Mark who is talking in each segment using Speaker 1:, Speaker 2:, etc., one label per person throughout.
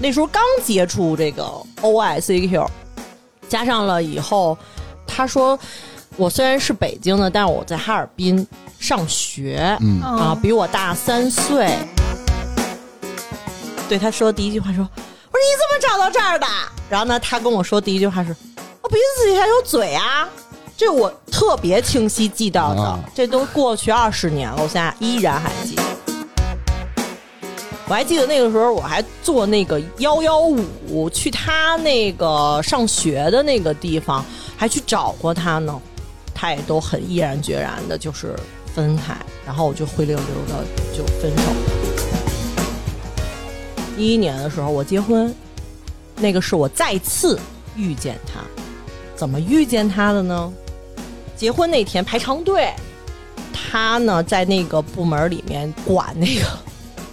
Speaker 1: 那时候刚接触这个 O I C Q，加上了以后，他说我虽然是北京的，但是我在哈尔滨上学，
Speaker 2: 嗯
Speaker 1: 啊，比我大三岁。对他说第一句话说：“我说你怎么找到这儿的？”然后呢，他跟我说第一句话是：“我鼻子底下有嘴啊。”这我特别清晰记到的，
Speaker 2: 啊
Speaker 1: 这都过去二十年了，我现在依然还记得。我还记得那个时候，我还坐那个幺幺五去他那个上学的那个地方，还去找过他呢。他也都很毅然决然的，就是分开，然后我就灰溜溜的就分手了。一一年的时候，我结婚，那个是我再次遇见他。怎么遇见他的呢？结婚那天排长队，他呢在那个部门里面管那个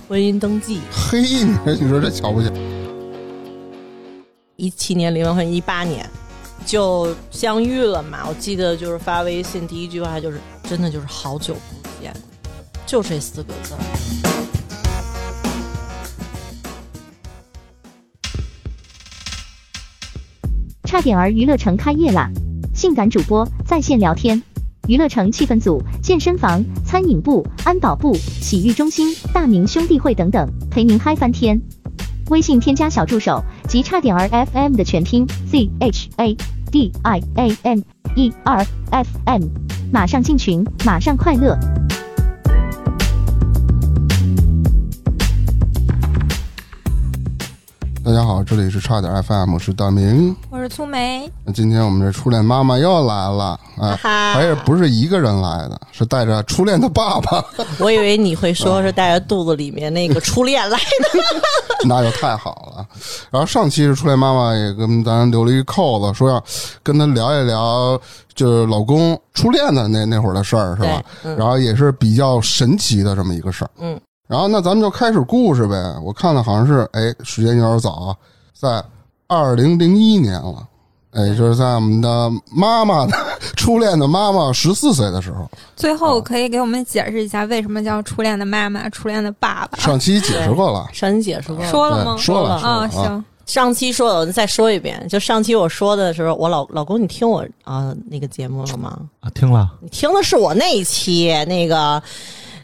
Speaker 1: 婚姻登记。
Speaker 2: 嘿，你说你说这瞧不起？
Speaker 1: 一七年离完婚，一八年就相遇了嘛。我记得就是发微信第一句话就是真的就是好久不见，就这四个字。
Speaker 3: 差点儿娱乐城开业啦！性感主播在线聊天，娱乐城气氛组、健身房、餐饮部、安保部、洗浴中心、大明兄弟会等等，陪您嗨翻天。微信添加小助手及差点儿 FM 的全拼 Z H A D I A M E R F M，马上进群，马上快乐。
Speaker 2: 大家好，这里是差点 FM，我是大明。
Speaker 4: 我是粗梅，
Speaker 2: 那今天我们这初恋妈妈又来了啊，
Speaker 1: 哈
Speaker 2: 而且不是一个人来的，是带着初恋的爸爸，
Speaker 1: 我以为你会说是带着肚子里面那个初恋来的。
Speaker 2: 那就太好了。然后上期是初恋妈妈也跟咱留了一扣子，说要跟他聊一聊，就是老公初恋的那那会儿的事儿，是吧？
Speaker 1: 嗯
Speaker 2: 然后也是比较神奇的这么一个事儿。
Speaker 1: 嗯。
Speaker 2: 然后那咱们就开始故事呗。我看的好像是，哎，时间有点早啊，在二零零一年了。哎，就是在我们的妈妈的初恋的妈妈十四岁的时候，
Speaker 4: 最后可以给我们解释一下为什么叫初恋的妈妈、初恋的爸爸？
Speaker 2: 上期解释过了，
Speaker 1: 上期解释过了，
Speaker 4: 说了吗？
Speaker 2: 说了
Speaker 4: 啊，行，
Speaker 1: 上期说的，我再说一遍。就上期我说的时候，我老老公，你听我啊、那个节目了吗？
Speaker 5: 啊，听了
Speaker 1: 你听的是我那一期那个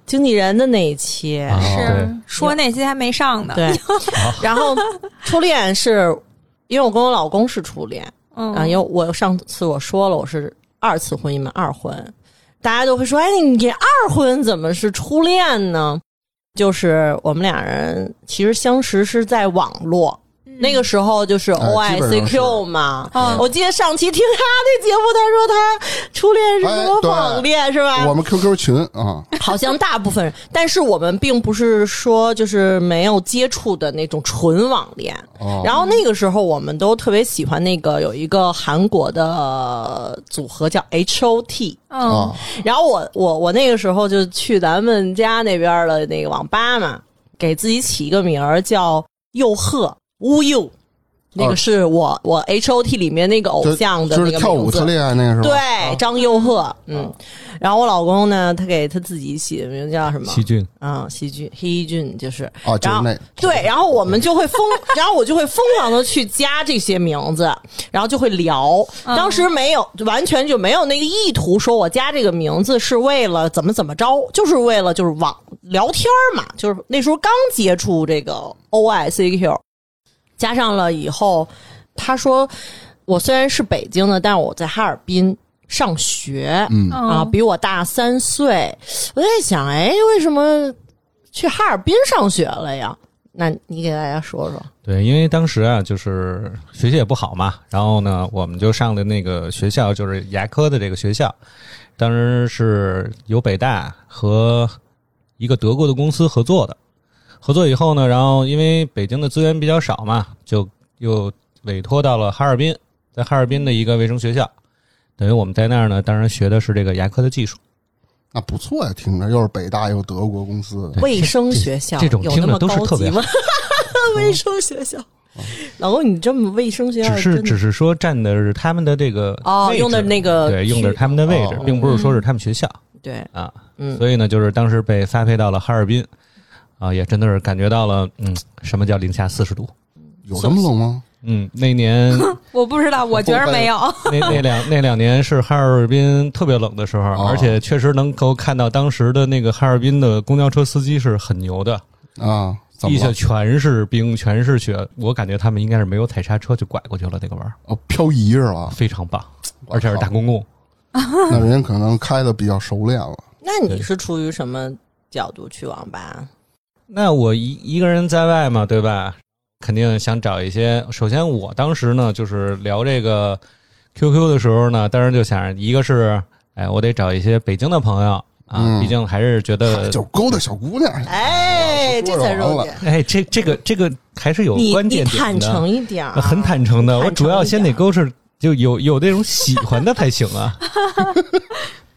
Speaker 1: 经纪人的那一期，
Speaker 5: 啊
Speaker 4: 是说那期还没上呢。
Speaker 1: 对。然后初恋是因为我跟我老公是初恋
Speaker 4: 嗯，
Speaker 1: 啊，因为我上次我说了我是二次婚姻嘛，二婚，大家都会说，哎，你这二婚怎么是初恋呢？就是我们俩人其实相识是在网络。那个时候就是
Speaker 2: 哎
Speaker 1: O
Speaker 2: 基
Speaker 1: I
Speaker 2: 本
Speaker 1: C Q 嘛，
Speaker 4: 嗯。
Speaker 1: 我记得上期听他的节目，他说他初恋是什么网恋、是吧？
Speaker 2: 我们 QQ 群啊，
Speaker 1: 好像大部分人，但是我们并不是说就是没有接触的那种纯网恋。
Speaker 2: 哦，
Speaker 1: 然后那个时候我们都特别喜欢那个有一个韩国的呃组合叫 H O T，
Speaker 4: 嗯
Speaker 2: 啊，
Speaker 1: 然后我我我那个时候就去咱们家那边的那个网吧嘛，给自己起一个名儿叫佑赫乌佑，那个是我我 H O T 里面那个偶像的
Speaker 2: 就是
Speaker 1: 那个名字。
Speaker 2: 跳舞特厉害那个是吧？
Speaker 1: 对，
Speaker 2: 啊。
Speaker 1: 张佑赫，嗯，然后我老公呢，他给他自己起的名字叫什么？
Speaker 5: 细菌
Speaker 1: 啊，细菌，黑菌就是。
Speaker 2: 啊，就是
Speaker 1: 然后
Speaker 2: 那。
Speaker 1: 对，然后我们就会疯，然后我就会疯狂的去加这些名字，然后就会聊。
Speaker 4: 嗯。
Speaker 1: 当时没有，完全就没有那个意图，说我加这个名字是为了怎么怎么着，就是为了就是网聊天嘛，就是那时候刚接触这个 O I C Q，加上了以后，他说我虽然是北京的，但是我在哈尔滨上学，
Speaker 2: 嗯
Speaker 1: 啊，比我大三岁。我在想，哎，为什么去哈尔滨上学了呀？那你给大家说说。
Speaker 5: 对，因为当时啊，就是学习也不好嘛，然后呢，我们就上的那个学校就是牙科的这个学校，当时是由北大和一个德国的公司合作的。合作以后呢，然后因为北京的资源比较少嘛，就又委托到了哈尔滨，在哈尔滨的一个卫生学校，等于我们在那儿呢，当然学的是这个牙科的技术。
Speaker 2: 那不错呀，听着又是北大又德国公司。的，
Speaker 1: 卫生学校
Speaker 5: 这种听着都是
Speaker 1: 特别吗？卫生学校，老公，你这么卫生学校
Speaker 5: 只是只是说占的是他们的这个
Speaker 1: 哦用的那个
Speaker 5: 对，用的是他们的位置
Speaker 2: 哦，
Speaker 5: 并不是说是他们学校。
Speaker 1: 对，
Speaker 5: 啊。
Speaker 1: 嗯，
Speaker 5: 所以呢，就是当时被发配到了哈尔滨，啊，也真的是感觉到了，嗯，什么叫零下四十度？
Speaker 2: 有这么冷吗？
Speaker 5: 嗯，那年
Speaker 4: 我不知道，我觉得没有。
Speaker 5: 那那两那两年是哈尔滨特别冷的时候，
Speaker 2: 哦
Speaker 5: 而且确实能够看到当时的那个哈尔滨的公交车司机是很牛的，
Speaker 2: 啊，怎
Speaker 5: 地下？全是冰，全是雪。我感觉他们应该是没有踩刹车就拐过去了，那个弯儿
Speaker 2: 哦，漂移是吧？
Speaker 5: 非常棒，而且是大公共。
Speaker 2: 那人家可能开的比较熟练了。
Speaker 1: 那你是出于什么角度去网吧？
Speaker 5: 那我一一个人在外嘛，对吧？肯定想找一些。首先，我当时呢，就是聊这个 QQ 的时候呢，当时就想，一个是，哎，我得找一些北京的朋友啊，
Speaker 2: 嗯
Speaker 5: 毕竟还是觉得，
Speaker 2: 就是勾搭小姑娘，
Speaker 1: 哎，这才
Speaker 2: 说着完了
Speaker 1: 重点。
Speaker 5: 哎，这这个这个还是有
Speaker 1: 你你
Speaker 5: 关键点
Speaker 1: 坦
Speaker 5: 的，
Speaker 1: 诚一点
Speaker 5: 很坦诚的。我主要先得勾是就有有那种喜欢的才行啊，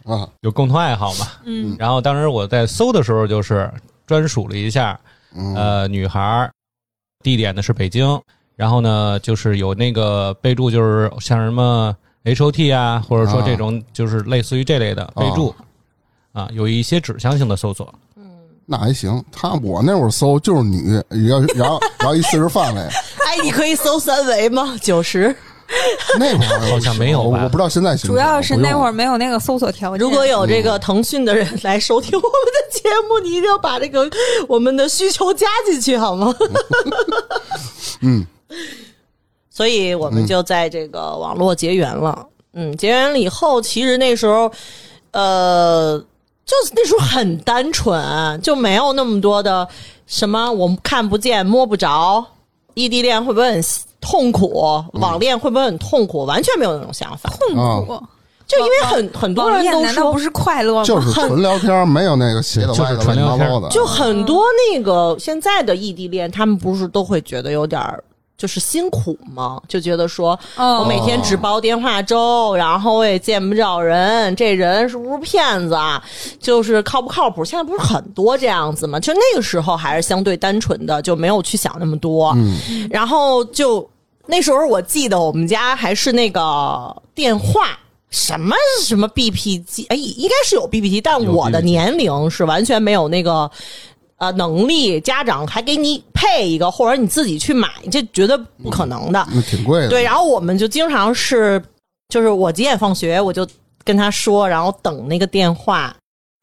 Speaker 2: 啊，
Speaker 5: 有共同爱好嘛。
Speaker 4: 嗯，
Speaker 5: 然后当时我在搜的时候，就是专属了一下，
Speaker 2: 嗯，
Speaker 5: 呃，女孩，地点呢是北京，然后呢就是有那个备注，就是像什么 H O T 啊，或者说
Speaker 2: 啊
Speaker 5: 这种就是类似于这类的备注，啊，有一些指向性的搜索。
Speaker 2: 那还行。他我那会儿搜就是女，要然后然后一四十范围，
Speaker 1: 哎，你可以搜三维吗？九十。
Speaker 2: 那会儿
Speaker 5: 好像没有吧
Speaker 2: 我我不知道现在行不行。
Speaker 4: 主要是那会
Speaker 2: 儿
Speaker 4: 儿没有那个搜索条件。
Speaker 1: 如果有这个腾讯的人来收听我们的节目，你一定要把这个我们的需求加进去，好吗？
Speaker 2: 嗯，
Speaker 1: 所以我们就在这个网络结缘了。嗯，结缘了以后，其实那时候，呃，就是那时候很单纯，就没有那么多的什么我们看不见摸不着，异地恋会不会很痛苦，网恋会不会很痛苦，完全没有那种想法。
Speaker 4: 痛苦，
Speaker 1: 就因为很很多人都说
Speaker 4: 恋难道不，是快乐吗？
Speaker 2: 就是纯聊天，没有那个写的
Speaker 5: 就是
Speaker 2: 歪的乱
Speaker 5: 纯聊天
Speaker 2: 七八糟的。
Speaker 1: 就很多那个现在的异地恋，他们不是都会觉得有点儿就是辛苦吗？就觉得说
Speaker 4: 哦
Speaker 1: 我每天只煲电话粥，然后我也见不着人，这人是不是骗子啊？就是靠不靠谱？现在不是很多这样子吗？就那个时候还是相对单纯的，就没有去想那么多。
Speaker 2: 嗯，
Speaker 1: 然后就那时候我记得我们家还是那个电话。什么什么 BP 机？哎，应该是有 BP 机，但我的年龄是完全没有那个呃能力，家长还给你配一个，或者你自己去买，这绝对不可能的。
Speaker 2: 那挺贵的。
Speaker 1: 对，然后我们就经常是，就是我几点放学，我就跟他说，然后等那个电话。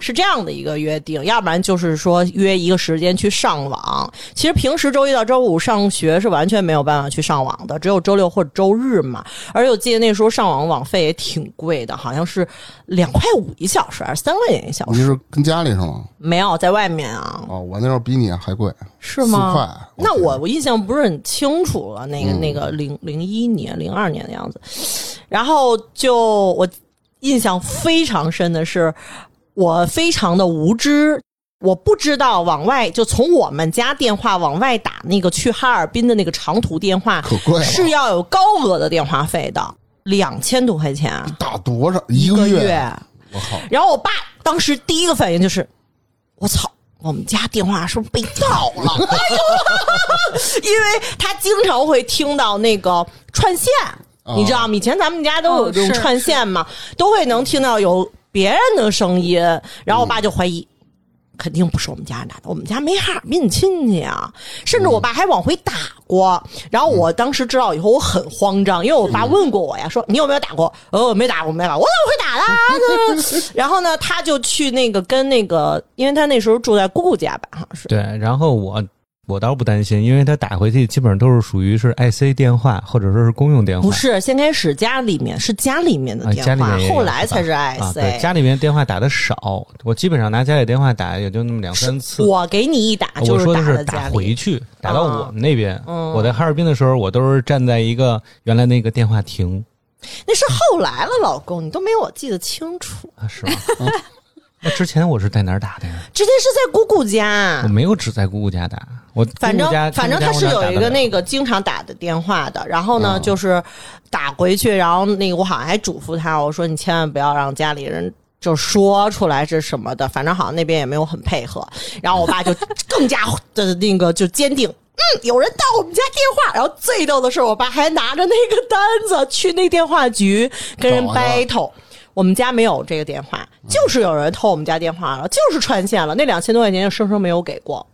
Speaker 1: 是这样的一个约定，要不然就是说约一个时间去上网。其实平时周一到周五上学是完全没有办法去上网的，只有周六或者周日嘛。而且我记得那时候上网网费也挺贵的，好像是两块五一小时还是三块钱一小时？
Speaker 2: 你是跟家里是吗？
Speaker 1: 没有在外面啊，
Speaker 2: 哦，我那时候比你还贵，
Speaker 1: 是吗？
Speaker 2: 四块。
Speaker 1: 那我我印象不是很清楚了，那个、
Speaker 2: 嗯
Speaker 1: 那个零零一年、零二年的样子。然后就我印象非常深的是，我非常的无知。我不知道往外就从我们家电话往外打那个去哈尔滨的那个长途电话
Speaker 2: 可贵了，
Speaker 1: 是要有高额的电话费的，两千多块钱
Speaker 2: 打多少
Speaker 1: 一
Speaker 2: 个
Speaker 1: 月。
Speaker 2: 我靠！
Speaker 1: 然后我爸当时第一个反应就是：我操，我们家电话是不是被盗了？哎呦，因为他经常会听到那个串线，
Speaker 2: 哦
Speaker 1: 你知道吗？以前咱们家都有这种串线嘛，都会能听到有别人的声音，然后我爸就怀疑。肯定不是我们家人打的，我们家没哈尔滨亲戚啊，甚至我爸还往回打过。然后我当时知道以后，我很慌张，因为我爸问过我呀，说你有没有打过？呃，我没打过，没打过，我怎么会打的？然后呢，他就去那个跟那个，因为他那时候住在姑姑家吧，好像是。
Speaker 5: 对，然后我我倒不担心，因为他打回去基本上都是属于是 IC 电话或者说是公用电话，
Speaker 1: 不是，先开始家里面是家里面的
Speaker 5: 啊，
Speaker 1: 电话，
Speaker 5: 家里面
Speaker 1: 后来才是 IC。
Speaker 5: 啊，对，家里面电话打的少，我基本上拿家里电话打也就那么两三次。
Speaker 1: 我给你一打就
Speaker 5: 我说的
Speaker 1: 打
Speaker 5: 是打
Speaker 1: 在家里，
Speaker 5: 回去，打到我们那边。
Speaker 1: 嗯
Speaker 5: 我在哈尔滨的时候，我都是站在一个原来那个电话亭
Speaker 1: 那是后来了，老公，你都没有我记得清楚。
Speaker 5: 啊，是吗？那之前我是在哪儿打的呀？
Speaker 1: 之前是在姑姑家
Speaker 5: 我，没有只在姑姑家打，我
Speaker 1: 反正反正他是有一个那个经常打的电话的，然后呢，
Speaker 2: 嗯
Speaker 1: 就是打回去，然后那个我好像还嘱咐他，我说你千万不要让家里人。就说出来是什么的，反正好像那边也没有很配合，然后我爸就更加的那个就坚定，嗯，有人盗我们家电话，然后最逗的是我爸还拿着那个单子去那电话局跟人 battle。我们家没有这个电话，就是有人偷我们家电话了，就是串线了，那两千多块钱就生生没有给过。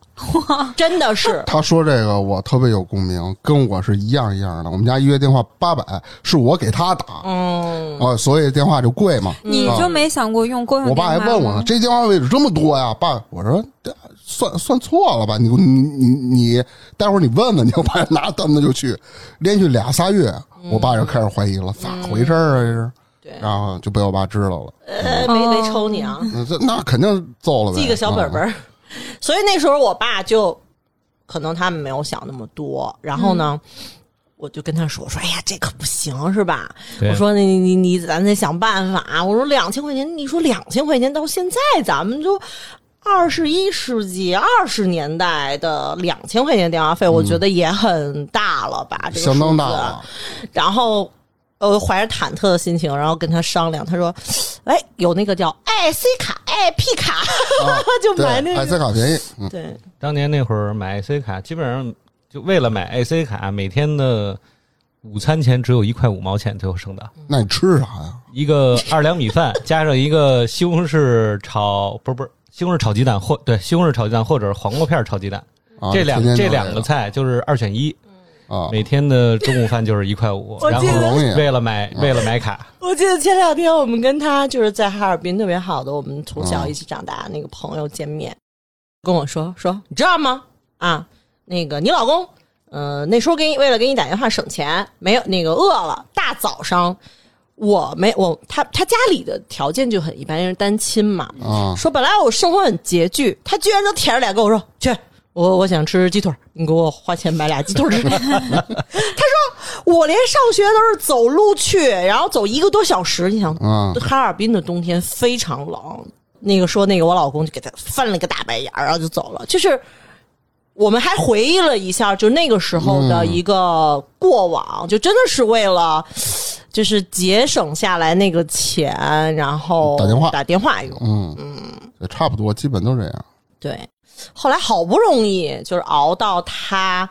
Speaker 1: 真的是
Speaker 2: 他说这个我特别有共鸣，跟我是一样一样的。我们家一月电话八百，是我给他打，
Speaker 1: 嗯，
Speaker 2: 啊，所以电话就贵嘛。
Speaker 4: 你就没想过用公用
Speaker 2: 我爸还问我呢，这电话位置这么多呀，爸，我说这算算错了吧？你你你你，待会儿你问问，你我爸拿单子就去，连续俩仨月，我爸就开始怀疑了，咋回事儿啊？这是，
Speaker 1: 对，
Speaker 2: 然后就被我爸知道了，
Speaker 1: 呃，没没抽你啊，
Speaker 2: 那那肯定揍了呗，
Speaker 1: 记个小本本。所以那时候我爸就可能他们没有想那么多，然后呢。我就跟他说：“我说，哎呀，这可不行，是吧？我说，你你你你，咱得想办法。我说，两千块钱，你说两千块钱到现在，咱们就二十一世纪二十年代的两千块钱电话费，我觉得也很大了吧？这个
Speaker 2: 相当大了。
Speaker 1: 然后呃，怀着忐忑的心情，然后跟他商量，他说：“哎，有那个叫 IC 卡、IP 卡，
Speaker 2: 啊
Speaker 1: 就买那个。
Speaker 2: ，IC 卡便宜，嗯，
Speaker 1: 对，
Speaker 5: 当年那会儿买 IC 卡，基本上就为了买 IC 卡，每天的午餐钱只有一块五毛钱，最后剩的
Speaker 2: 那你吃啥呀？
Speaker 5: 一个 二两米饭，加上一个西红柿炒，不是不是西红柿炒鸡蛋，或对西红柿炒鸡蛋，或者是黄瓜片炒鸡蛋，
Speaker 2: 啊，
Speaker 5: 这两这两个菜就是二选一，
Speaker 2: 啊，
Speaker 5: 每天的中午饭就是一块五，然后为了买为了买卡，
Speaker 1: 我记得前两天我们跟他就是在哈尔滨特别好的，我们从小一起长大的那个朋友见面，跟我说说，你知道吗？啊，那个你老公，呃，那时候给你为了给你打电话省钱，没有那个饿了，大早上我没我他他家里的条件就很一般，因为单亲嘛，
Speaker 2: 啊，
Speaker 1: 说本来我生活很拮据，他居然都舔着脸跟我说去。我我想吃鸡腿儿，你给我花钱买俩鸡腿儿吃。他说我连上学都是走路去，然后走一个多小时。你想，
Speaker 2: 啊
Speaker 1: 哈尔滨的冬天非常冷。那个说那个我老公就给他翻了个大白眼儿，然后就走了。就是我们还回忆了一下，就那个时候的一个过往，就真的是为了就是节省下来那个钱，然后
Speaker 2: 打电话
Speaker 1: 打电话用。
Speaker 2: 嗯嗯，也差不多，基本都这样。
Speaker 1: 对，后来好不容易就是熬到他，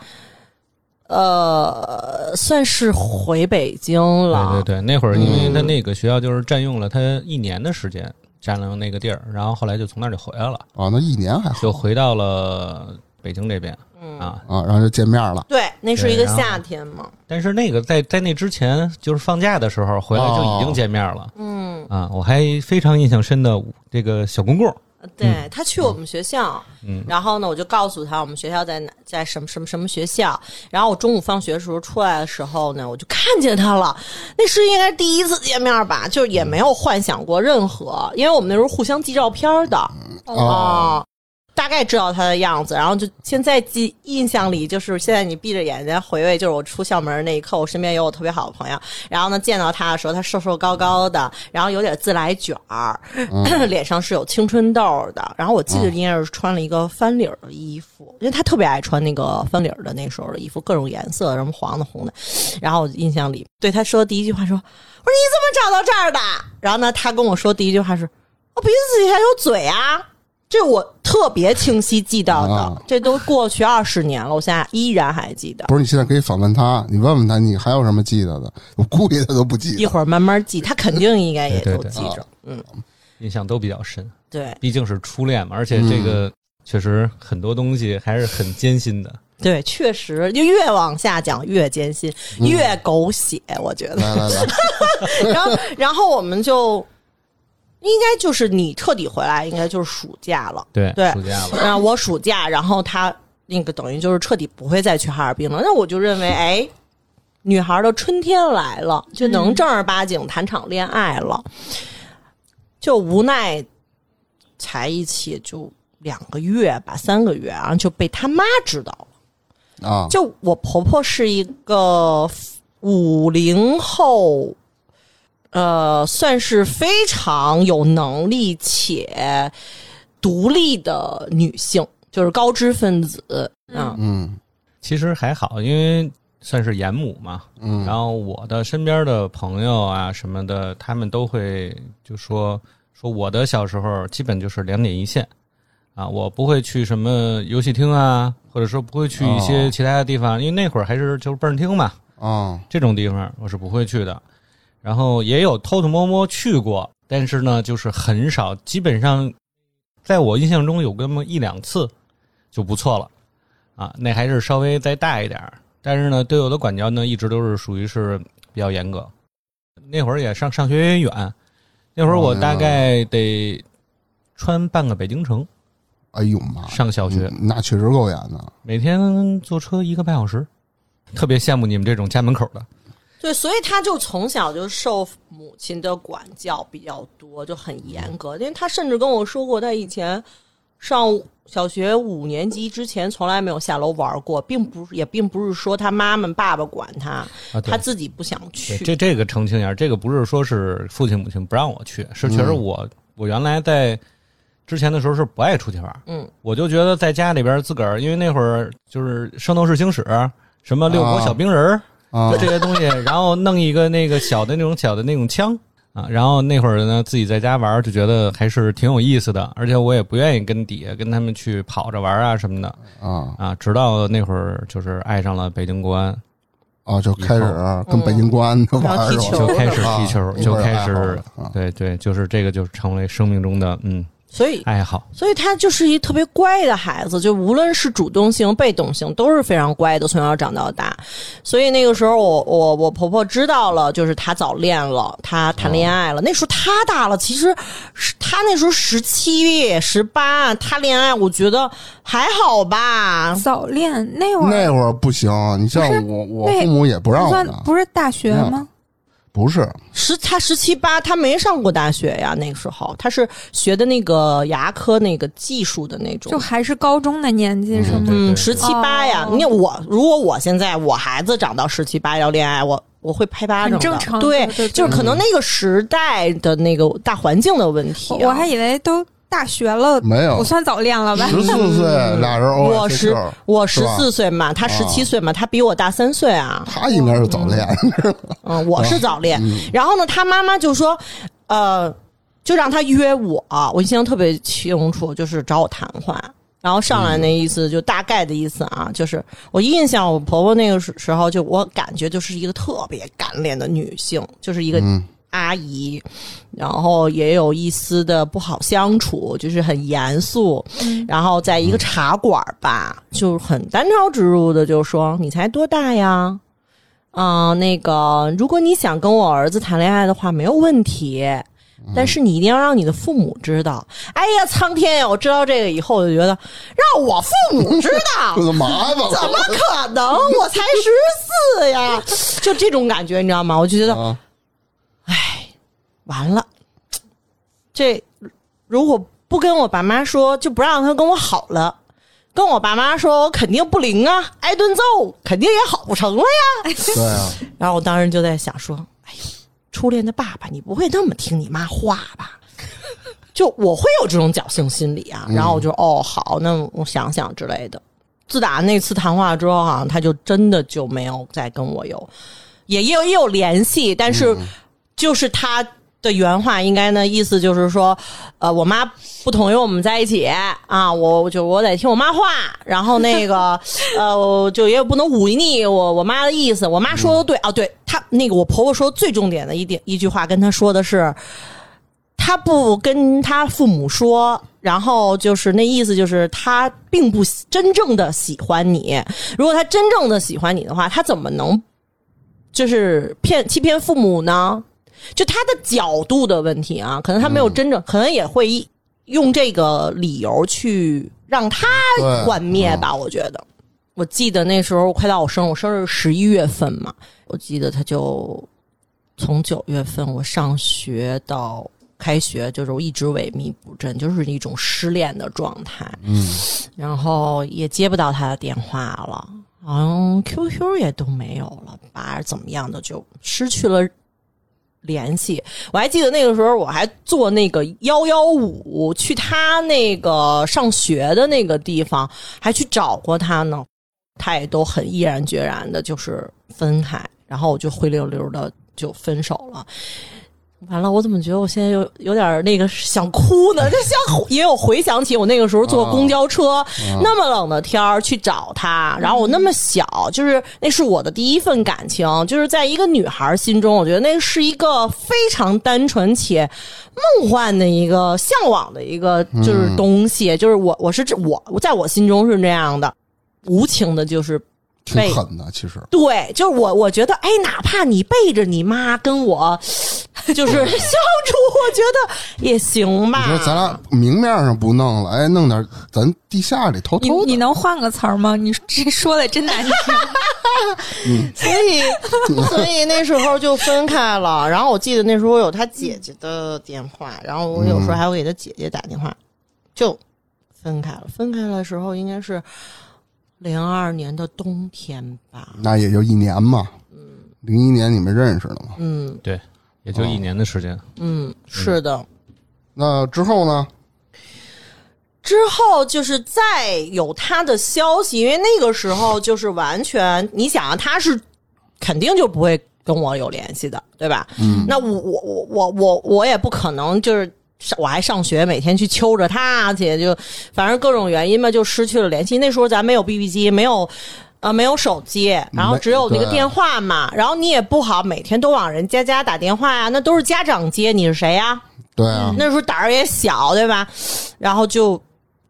Speaker 1: 呃，算是回北京了。
Speaker 5: 对对对，那会儿因为他那个学校就是占用了他一年的时间，占了那个地儿，然后后来就从那儿就回来了，
Speaker 2: 啊，那一年还好
Speaker 5: 就回到了北京这边啊。
Speaker 2: 啊，然后就见面了。
Speaker 1: 对，那是一个夏天嘛。
Speaker 5: 但是那个在在那之前，就是放假的时候回来就已经见面了。
Speaker 1: 嗯，
Speaker 5: 啊，我还非常印象深的这个小公公，
Speaker 1: 对他去我们学校，
Speaker 5: 嗯
Speaker 1: 然后呢，我就告诉他我们学校在哪，在什么什么什么学校。然后我中午放学的时候出来的时候呢，我就看见他了。那是应该第一次见面吧，就是也没有幻想过任何，因为我们那时候互相寄照片的
Speaker 2: 啊，
Speaker 1: 啊。大概知道他的样子，然后就现在记印象里，就是现在你闭着眼睛回味，就是我出校门那一刻，我身边有我特别好的朋友，然后呢见到他的时候，他瘦瘦高高的，然后有点自来卷儿，脸上是有青春痘的，然后我记得应该是穿了一个翻领的衣服，因为他特别爱穿那个翻领的那时候的衣服，各种颜色，什么黄的、红的，然后我印象里对他说的第一句话说：“我说你怎么找到这儿的？”然后呢，他跟我说第一句话是：“我鼻子底下有嘴啊。”这我特别清晰记到的，
Speaker 2: 啊
Speaker 1: 这都过去二十年了，我现在依然还记得。
Speaker 2: 不是，你现在可以访问他，你问问他，你还有什么记得的？我估计他都不记得。
Speaker 1: 一会儿慢慢记，他肯定应该也
Speaker 5: 对对
Speaker 2: 对
Speaker 1: 都记着。嗯，
Speaker 5: 印象都比较深。
Speaker 1: 对
Speaker 5: 毕竟是初恋嘛，而且这个确实很多东西还是很艰辛的。
Speaker 1: 对，确实，就越往下讲越艰辛，越狗血，我觉得。
Speaker 2: 来来来，
Speaker 1: 然后，然后我们就应该就是你彻底回来，应该就是暑假了。
Speaker 5: 对，
Speaker 1: 对
Speaker 5: 暑假了，
Speaker 1: 然后我暑假，然后他那个等于就是彻底不会再去哈尔滨了。那我就认为，哎，女孩的春天来了，就能正儿八经谈场恋爱了。就无奈才一起就两个月吧，三个月，然后就被他妈知道了。
Speaker 2: 啊，
Speaker 1: 就我婆婆是一个五零后，呃，算是非常有能力且独立的女性，就是高知分子。啊。
Speaker 2: 嗯。
Speaker 5: 其实还好，因为算是严母嘛。
Speaker 2: 嗯。
Speaker 5: 然后我的身边的朋友啊什么的，他们都会就说说我的小时候基本就是两点一线。啊，我不会去什么游戏厅啊，或者说不会去一些
Speaker 2: 哦。
Speaker 5: 其他的地方，因为那会儿还是就是蹦儿厅嘛，
Speaker 2: 啊
Speaker 5: 这种地方我是不会去的。然后也有偷偷摸摸去过，但是呢，就是很少，基本上在我印象中有那么一两次，就不错了啊。那还是稍微再大一点儿，但是呢，对我的管教呢，一直都是属于是比较严格。那会儿也上上学也远，那会儿我大概得穿半个北京城
Speaker 2: 哎呦妈，
Speaker 5: 上小学，
Speaker 2: 嗯那确实够严的。
Speaker 5: 每天坐车一个半小时，特别羡慕你们这种家门口的。
Speaker 1: 对，所以他就从小就受母亲的管教比较多，就很严格。因为他甚至跟我说过，他以前上小学五年级之前从来没有下楼玩过，并不是也并不是说他妈妈爸爸管他，
Speaker 5: 啊，
Speaker 1: 他自己不想去。
Speaker 5: 这这个澄清一下，这个不是说是父亲母亲不让我去，是确实
Speaker 2: 嗯
Speaker 5: 我、我原来在之前的时候是不爱出去玩，
Speaker 1: 嗯，
Speaker 5: 我就觉得在家里边自个儿，因为那会儿就是《圣斗士星矢》什么六国小兵人儿、
Speaker 2: 啊。
Speaker 5: 这些东西，然后弄一个那个小的那种小的那种枪啊，然后那会儿呢自己在家玩就觉得还是挺有意思的，而且我也不愿意跟底下跟他们去跑着玩啊什么的。
Speaker 2: 啊。
Speaker 5: 啊，直到那会儿就是爱上了北京国安。
Speaker 2: 啊，就开始跟北京国安的玩
Speaker 5: 就开始踢球，
Speaker 2: 啊
Speaker 5: 就开始对对，就是这个就成为生命中的嗯
Speaker 1: 所以
Speaker 5: 爱好。
Speaker 1: 所以他就是一特别乖的孩子，就无论是主动性、被动性都是非常乖的，从小长到大。所以那个时候我，我我婆婆知道了，就是他早恋了，他谈恋爱了。那时候他大了，其实是他那时候十七、十八，他恋爱，我觉得还好吧。
Speaker 4: 早恋那会儿
Speaker 2: 那会儿不行，你像我，我父母也不让
Speaker 4: 不算
Speaker 2: 我的，
Speaker 4: 不是大学吗？
Speaker 2: 不是
Speaker 1: 十他十七八，他没上过大学呀。那个时候他是学的那个牙科那个技术的那种，
Speaker 4: 就还是高中的年纪是吗？
Speaker 1: 嗯，十七八呀！
Speaker 4: 哦
Speaker 1: 你看我，如果我现在我孩子长到十七八要恋爱，我我会拍巴掌的。
Speaker 4: 很正常
Speaker 1: 对
Speaker 4: 对对对
Speaker 1: 就是可能那个时代的那个大环境的问题
Speaker 4: 我还以为都大学了，
Speaker 2: 没有
Speaker 4: 我算早恋了吧？
Speaker 2: 十四岁，俩人
Speaker 1: 我十我十四岁嘛，他十七岁嘛，他比我大三岁啊。
Speaker 2: 他应该是早恋，
Speaker 1: 嗯，我是早恋。然后呢，他妈妈就说，呃，就让他约我，我印象特别清楚，就是找我谈话。然后上来那意思就大概的意思啊，就是我印象我婆婆那个时时候就我感觉就是一个特别干练的女性，就是一个
Speaker 2: 嗯
Speaker 1: 阿姨，然后也有一丝的不好相处，就是很严肃。然后在一个茶馆吧，就很单刀直入的就说：“你才多大呀？啊、那个，如果你想跟我儿子谈恋爱的话，没有问题。但是你一定要让你的父母知道。哎呀，苍天呀！我知道这个以后，我就觉得让我父母知道，
Speaker 2: 这麻烦
Speaker 1: 怎么可能？我才十四呀！就这种感觉，你知道吗？我就觉得，
Speaker 2: 啊！
Speaker 1: 哎，完了，这如果不跟我爸妈说，就不让他跟我好了。跟我爸妈说，我肯定不灵啊，挨顿揍肯定也好不成了呀。
Speaker 2: 对啊，
Speaker 1: 然后我当时就在想说，哎呦，初恋的爸爸，你不会那么听你妈话吧？就我会有这种侥幸心理啊。然后我就哦好，那我想想之类的。自打那次谈话之后啊，他就真的就没有再跟我有，也也有也有联系，但是就是他的原话应该呢，意思就是说，呃，我妈不同意我们在一起啊，我就我得听我妈话，然后那个 呃，就也不能忤逆我我妈的意思，我妈说的对哦，对她那个我婆婆说最重点的一点一句话跟她说的是。她不跟她父母说，然后就是那意思，就是她并不真正的喜欢你。如果她真正的喜欢你的话，她怎么能就是骗欺骗父母呢？就他的角度的问题啊，可能他没有真正，可能也会用这个理由去让他幻灭吧。我觉得，我记得那时候快到我生日，我生日十一月份嘛，我记得他就从九月份我上学到开学，就是我一直萎靡不振，就是一种失恋的状态。
Speaker 2: 嗯，
Speaker 1: 然后也接不到他的电话了，好像 QQ 也都没有了吧，怎么样的就失去了联系。我还记得那个时候，我还坐那个幺幺五去他那个上学的那个地方，还去找过他呢。他也都很毅然决然的，就是分开，然后我就灰溜溜的就分手了。完了，我怎么觉得我现在有有点那个想哭呢？就想，因为我回想起我那个时候坐公交车，那么冷的天儿去找他，然后我那么小，就是那是我的第一份感情，就是在一个女孩心中，我觉得那是一个非常单纯且梦幻的一个向往的一个就是东西，就是我我是这我我在我心中是这样的，无情的就是
Speaker 2: 挺狠的，其实。
Speaker 1: 对，就是我，我觉得，哎，哪怕你背着你妈跟我，就是 相处，我觉得也行吧。
Speaker 2: 你说咱俩明面上不弄了，哎，弄点咱地下里偷
Speaker 4: 你
Speaker 2: 偷的。
Speaker 4: 你能换个词儿吗？你这说的真难听。
Speaker 1: 所以，所以那时候就分开了。然后我记得那时候我有他姐姐的电话，然后我有时候还会给他姐姐打电话，就分开了。分开的时候应该是零二年的冬天吧。
Speaker 2: 那也就一年嘛。嗯零一年你们认识的嘛？
Speaker 1: 嗯
Speaker 5: 对，也就一年的时间。
Speaker 1: 嗯，是的。
Speaker 2: 那之后呢？
Speaker 1: 之后就是再有他的消息，因为那个时候就是完全，你想啊，他是肯定就不会跟我有联系的，对吧？嗯，那我我我我我我也不可能就是。上我还上学，每天去揪着他去，就反正各种原因嘛，就失去了联系。那时候咱没有 BB 机，没有呃没有手机，然后只有那个电话嘛。然后你也不好每天都往人家家打电话呀，那都是家长接，你是谁呀？
Speaker 2: 对啊，
Speaker 1: 那时候胆儿也小，对吧？然后就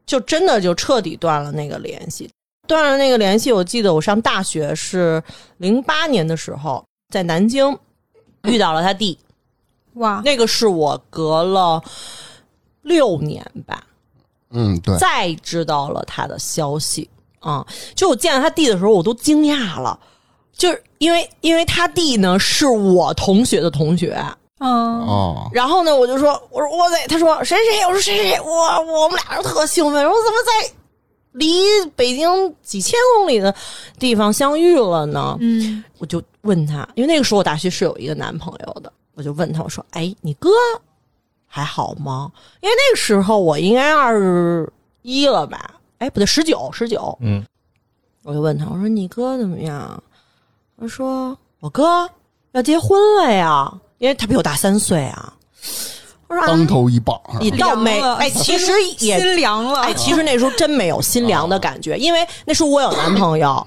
Speaker 1: 就真的就彻底断了那个联系，断了那个联系。我记得我上大学是零八年的时候，在南京遇到了他弟，
Speaker 4: 哇，
Speaker 1: 那个是我隔了六年吧，
Speaker 2: 嗯，对，
Speaker 1: 再知道了他的消息啊、就我见到他弟的时候，我都惊讶了，就是因为因为他弟呢是我同学的同学，
Speaker 4: 嗯，
Speaker 2: 哦，
Speaker 1: 然后呢，我就说，我说我在，他说谁谁，我说谁谁，我我们俩人特兴奋，我说怎么在离北京几千公里的地方相遇了呢？
Speaker 4: 嗯，
Speaker 1: 我就问他，因为那个时候我大学是有一个男朋友的，我就问他，我说，哎，你哥还好吗？因为那个时候我应该二十一了吧？哎，不对，十九，十九。
Speaker 5: 嗯，
Speaker 1: 我就问他，我说你哥怎么样？他说我哥要结婚了呀，因为他比我大三岁啊。我说啊
Speaker 2: 当头一棒，
Speaker 1: 你倒没哎，其实也
Speaker 4: 心凉了。
Speaker 1: 哎，其实那时候真没有心凉的感觉，因为那时候我有男朋友，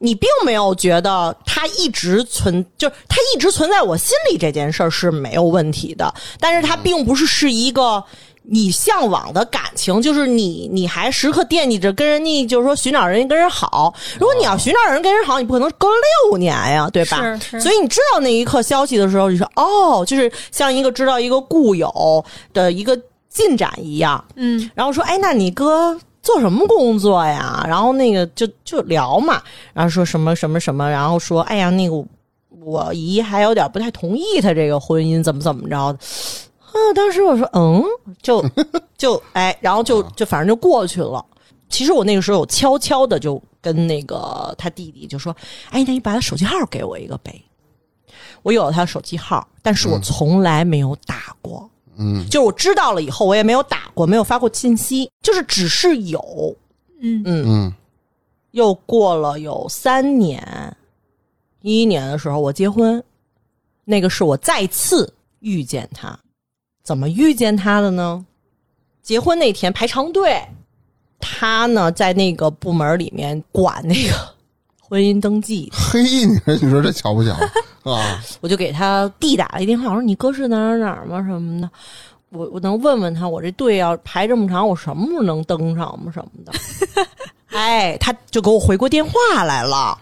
Speaker 1: 你并没有觉得他一直存，就是他一直存在我心里这件事儿是没有问题的，但是他并不是是一个。你向往的感情，就是你，你还时刻惦记着跟人家，就是说寻找人家跟人好。如果你要寻找人跟人好，你不可能隔六年呀，对吧？
Speaker 4: 是是
Speaker 1: 所以你知道那一刻消息的时候，你说哦，就是像一个知道一个故友的一个进展一样。
Speaker 4: 嗯，
Speaker 1: 然后说，哎，那你哥做什么工作呀？然后那个就就聊嘛，然后说什么什么什么，然后说，哎呀，那个我姨还有点不太同意他这个婚姻，怎么怎么着的。啊，当时我说，嗯，就 就哎，然后就就反正就过去了。其实我那个时候有悄悄的就跟那个他弟弟就说，哎，那你把他手机号给我一个呗。我有了他手机号，但是我从来没有打过。
Speaker 2: 嗯，
Speaker 1: 就是我知道了以后，我也没有打过，没有发过信息，就是只是有。
Speaker 4: 嗯
Speaker 1: 嗯，
Speaker 2: 嗯，
Speaker 1: 又过了有三年，一一年的时候我结婚，那个是我再次遇见他。怎么遇见他的呢？结婚那天排长队，他呢在那个部门里面管那个婚姻登记，
Speaker 2: 嘿，你说你说这巧不巧 啊？
Speaker 1: 我就给他弟打了一电话，我说你哥是哪儿哪儿吗？什么的，我我能问问他，我这队要排这么长，我什么时候能登上吗？什么的。哎，他就给我回过电话来了，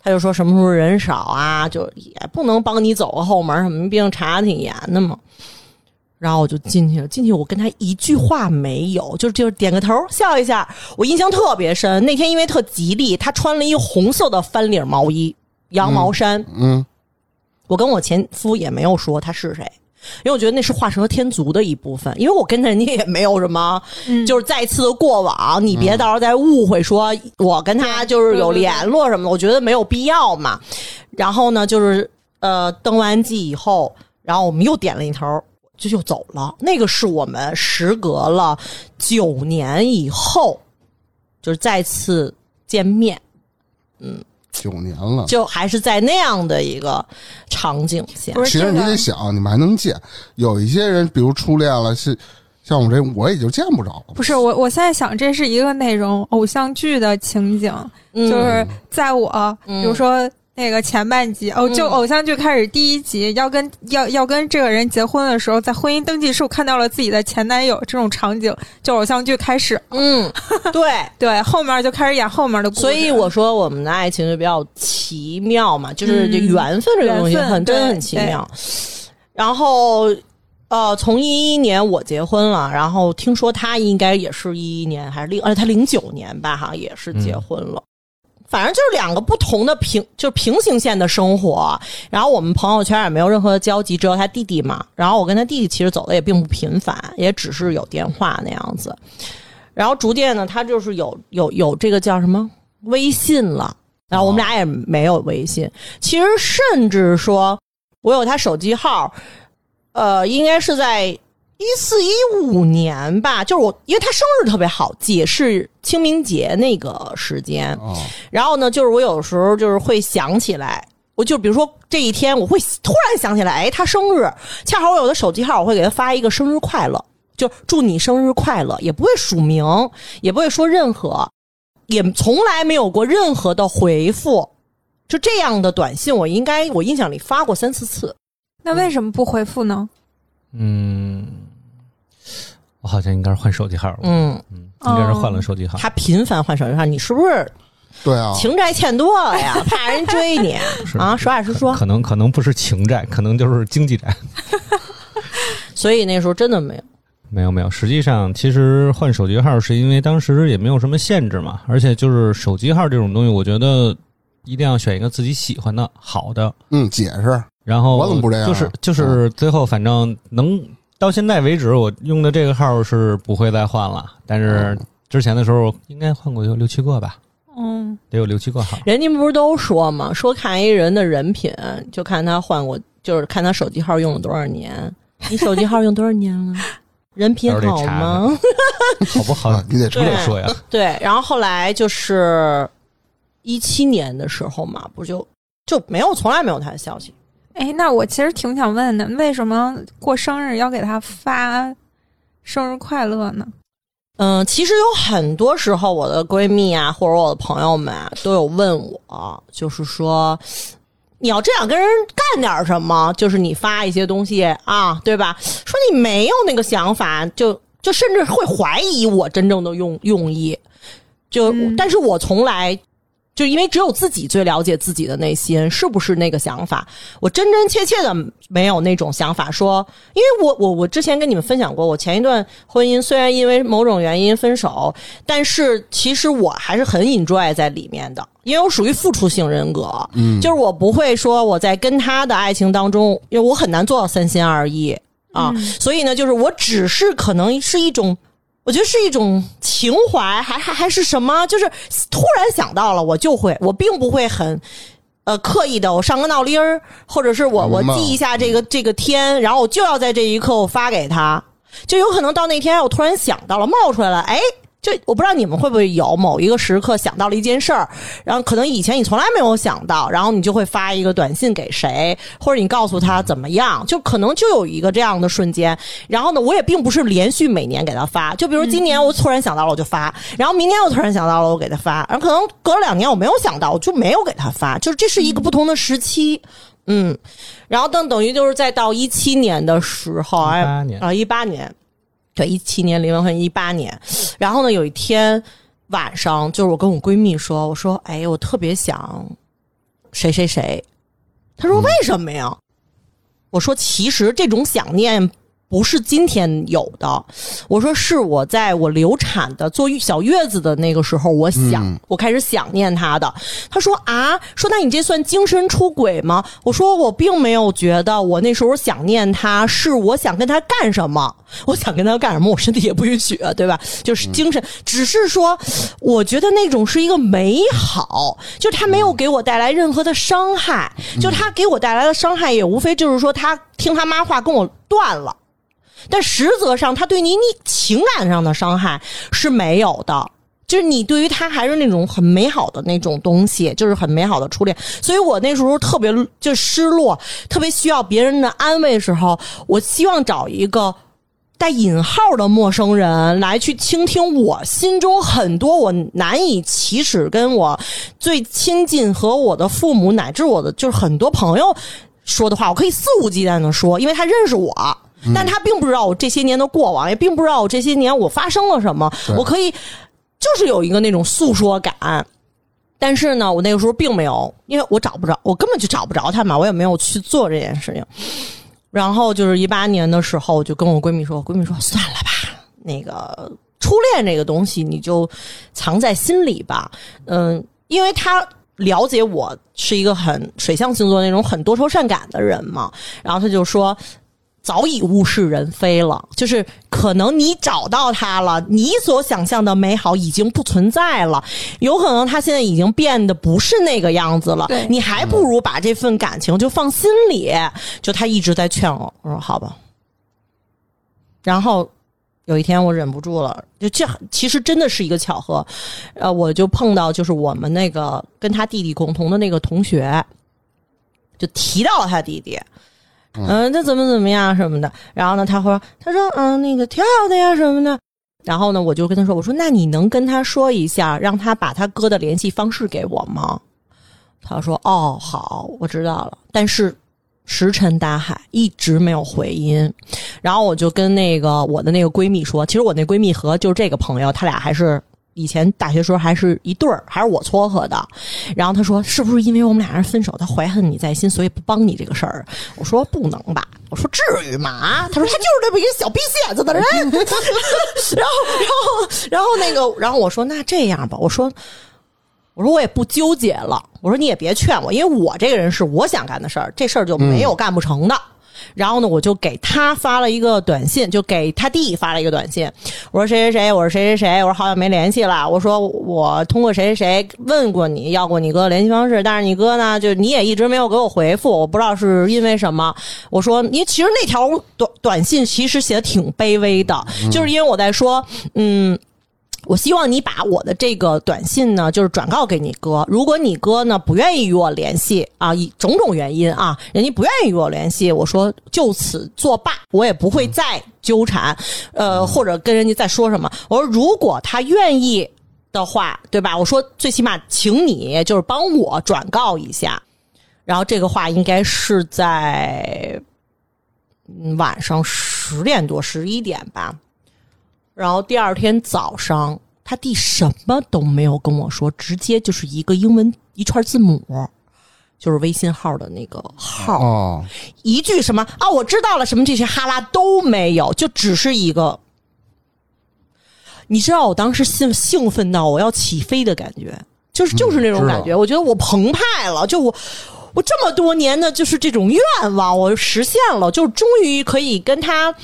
Speaker 1: 他就说什么时候人少啊，就也不能帮你走个后门什么，毕竟查的挺严的嘛。然后我就进去了，进去我跟他一句话没有，就就是点个头笑一下。我印象特别深，那天因为特吉利，他穿了一红色的翻领毛衣，羊毛衫。
Speaker 2: 嗯，
Speaker 1: 我跟我前夫也没有说他是谁，因为我觉得那是画蛇添足的一部分，因为我跟人家也没有什么，
Speaker 4: 嗯
Speaker 1: 就是再次的过往，你别到时候再误会说我跟他就是有联络什么的，我觉得没有必要嘛。然后呢，就是呃登完记以后，然后我们又点了一头。就就走了，那个是我们时隔了九年以后，就是再次见面，嗯，
Speaker 2: 九年了。
Speaker 1: 就还是在那样的一个场景下
Speaker 4: 不。是
Speaker 2: 其实你得想，你们还能见。有一些人，比如初恋了，是像我这，我也就见不着了。
Speaker 4: 不是我，我现在想这是一个那种偶像剧的情景，
Speaker 1: 嗯
Speaker 4: 就是在我
Speaker 1: 嗯
Speaker 4: 比如说那个前半集哦，就
Speaker 1: 嗯
Speaker 4: 偶像剧开始第一集要跟要要跟这个人结婚的时候，在婚姻登记处看到了自己的前男友这种场景，就偶像剧开始，
Speaker 1: 嗯，对。
Speaker 4: 对，后面就开始演后面的故事。
Speaker 1: 所以我说我们的爱情就比较奇妙嘛，就是缘分这个东西
Speaker 4: 缘分
Speaker 1: 很真的很奇妙。然后呃，从一一年我结婚了，然后听说他应该也是一一年还是零，呃，他零九年吧，好像也是结婚了。反正就是两个不同的平，就是平行线的生活。然后我们朋友圈也没有任何的交集，只有他弟弟嘛。然后我跟他弟弟其实走的也并不频繁，也只是有电话那样子。然后逐渐呢，他就是有有有这个叫什么微信了。然后我们俩也没有微信。其实甚至说，我有他手机号，呃，应该是在一四一五年吧。就是我，因为他生日特别好记，是清明节那个时间。
Speaker 2: 哦，
Speaker 1: 然后呢，就是我有时候就是会想起来，我就比如说这一天，我会突然想起来，哎，他生日，恰好我有的手机号，我会给他发一个生日快乐，就祝你生日快乐，也不会署名，也不会说任何，也从来没有过任何的回复，就这样的短信，我应该我印象里发过三四次。
Speaker 4: 那为什么不回复呢？
Speaker 5: 嗯，我好像应该是换手机号了，
Speaker 1: 嗯，
Speaker 5: 嗯，应该是换了手机号。
Speaker 1: 他频繁换手机号，你是不是
Speaker 2: 对啊，
Speaker 1: 情债欠多了呀？怕人追你
Speaker 5: 是
Speaker 1: 啊？实话实说。
Speaker 5: 可能可能不是情债，可能就是经济债。
Speaker 1: 所以那时候真的没有。
Speaker 5: 没有没有，实际上其实换手机号是因为当时也没有什么限制嘛，而且就是手机号这种东西，我觉得一定要选一个自己喜欢的好的，
Speaker 2: 嗯，解释，
Speaker 5: 然后
Speaker 2: 我怎么不这样啊
Speaker 5: 就是就是最后反正能到现在为止，我用的这个号是不会再换了，但是之前的时候应该换过有六七个吧，
Speaker 4: 嗯，
Speaker 5: 得有六七个号。
Speaker 1: 人家不是都说吗？说看一人的人品，就看他换过，就是看他手机号用了多少年。你手机号用多少年了？人品好吗？
Speaker 5: 好不好？
Speaker 2: 啊你得
Speaker 5: 这得说呀。
Speaker 1: 对，然后后来就是一七年的时候嘛，不就就没有，从来没有他的消息。
Speaker 4: 哎，那我其实挺想问的，为什么过生日要给他发生日快乐呢？
Speaker 1: 嗯，其实有很多时候，我的闺蜜啊，或者我的朋友们啊，都有问我，就是说，你要真想跟人干点什么，就是你发一些东西啊，对吧？说你没有那个想法，就就甚至会怀疑我真正的用用意。就，
Speaker 4: 嗯
Speaker 1: 但是我从来就因为只有自己最了解自己的内心是不是那个想法，我真真切切的没有那种想法。说，因为我我我之前跟你们分享过，我前一段婚姻虽然因为某种原因分手，但是其实我还是很 enjoy 在里面的，因为我属于付出型人格，嗯，就是我不会说我在跟他的爱情当中，因为我很难做到三心二意。啊，所以呢，就是我只是可能是一种。我觉得是一种情怀，还还还是什么？就是突然想到了，我就会，我并不会很呃刻意的，我上个闹铃儿，或者是我我记一下这个这个天，然后我就要在这一刻我发给他，就有可能到那天我突然想到了，冒出来了，哎。就我不知道你们会不会有某一个时刻想到了一件事儿，然后可能以前你从来没有想到，然后你就会发一个短信给谁，或者你告诉他怎么样，就可能就有一个这样的瞬间。然后呢，我也并不是连续每年给他发，就比如今年我突然想到了我就发，然后明年我突然想到了我给他发，然后可能隔了两年我没有想到，我就没有给他发，就是这是一个不同的时期。嗯，然后等等于就是再到一七年的时候，哎
Speaker 5: 18年
Speaker 1: 啊一八年，对一七年离完婚一八年，然后呢有一天晚上，就是我跟我闺蜜说，我说哎，我特别想谁谁谁，她说为什么呀？我说其实这种想念。不是今天有的，我说是我在我流产的坐小月子的那个时候，我想、
Speaker 2: 嗯
Speaker 1: 我开始想念他的。他说啊，说那你这算精神出轨吗？我说我并没有觉得我那时候想念他，是我想跟他干什么，我想跟他干什么，我身体也不允许，对吧？就是精神，只是说，我觉得那种是一个美好，就他没有给我带来任何的伤害，就他给我带来的伤害也无非就是说他听他妈话跟我断了。但实则上，他对你你情感上的伤害是没有的。就是你对于他还是那种很美好的那种东西，就是很美好的初恋。所以我那时候特别就失落，特别需要别人的安慰时候，我希望找一个带引号的陌生人来去倾听我心中很多我难以启齿、跟我最亲近和我的父母乃至我的就是很多朋友说的话，我可以肆无忌惮的说，因为他认识我。但他并不知道我这些年的过往，也并不知道我这些年我发生了什么。我可以就是有一个那种诉说感，但是呢，我那个时候并没有，因为我找不着，我根本就找不着他嘛，我也没有去做这件事情。然后就是一八年的时候，我就跟我闺蜜说，我闺蜜说算了吧，那个初恋这个东西你就藏在心里吧，嗯，因为她了解我是一个很水象星座那种很多愁善感的人嘛，然后她就说。早已物是人非了，就是可能你找到他了，你所想象的美好已经不存在了，有可能他现在已经变得不是那个样子了
Speaker 4: 对，
Speaker 1: 你还不如把这份感情就放心里。就他一直在劝我，我说好吧。然后有一天我忍不住了，就这其实真的是一个巧合，呃，我就碰到就是我们那个跟他弟弟共同的那个同学，就提到了他弟弟。嗯，那怎么怎么样什么的，然后呢，他说，他说，嗯，那个挺好的呀什么的，然后呢，我就跟他说，我说，那你能跟他说一下，让他把他哥的联系方式给我吗？他说，哦，好，我知道了，但是石沉大海，一直没有回音。然后我就跟那个我的那个闺蜜说，其实我那闺蜜和就是这个朋友，他俩还是以前大学时候还是一对儿，还是我撮合的。然后他说，是不是因为我们俩人分手，他怀恨你在心，所以不帮你这个事儿？我说不能吧，我说至于吗？他说他就是这么一个小逼蝎子的人。然后，然后，然后那个，然后我说那这样吧，我说。我说我也不纠结了，我说你也别劝我，因为我这个人是我想干的事儿，这事儿就没有干不成的。然后呢，我就给他发了一个短信，就给他弟发了一个短信，我说谁谁谁，我说谁谁谁，我说好久没联系了，我说我通过谁谁谁问过你要过你哥联系方式，但是你哥呢，就你也一直没有给我回复，我不知道是因为什么。我说，因为其实那条短短信其实写的挺卑微的，就是因为我在说，嗯。我希望你把我的这个短信呢，就是转告给你哥。如果你哥呢不愿意与我联系啊，以种种原因啊，人家不愿意与我联系，我说就此作罢，我也不会再纠缠，呃，或者跟人家再说什么。我说如果他愿意的话，对吧？我说最起码请你就是帮我转告一下。然后这个话应该是在晚上十点多十一点吧。然后第二天早上，他弟什么都没有跟我说，直接就是一个英文一串字母，就是微信号的那个号，
Speaker 2: 哦，
Speaker 1: 一句什么啊，我知道了，什么这些哈拉都没有，就只是一个。你知道我当时兴兴奋到我要起飞的感觉，就是就是那种感觉，我觉得我澎湃了，就我我这么多年的就是这种愿望，我实现了，就终于可以跟他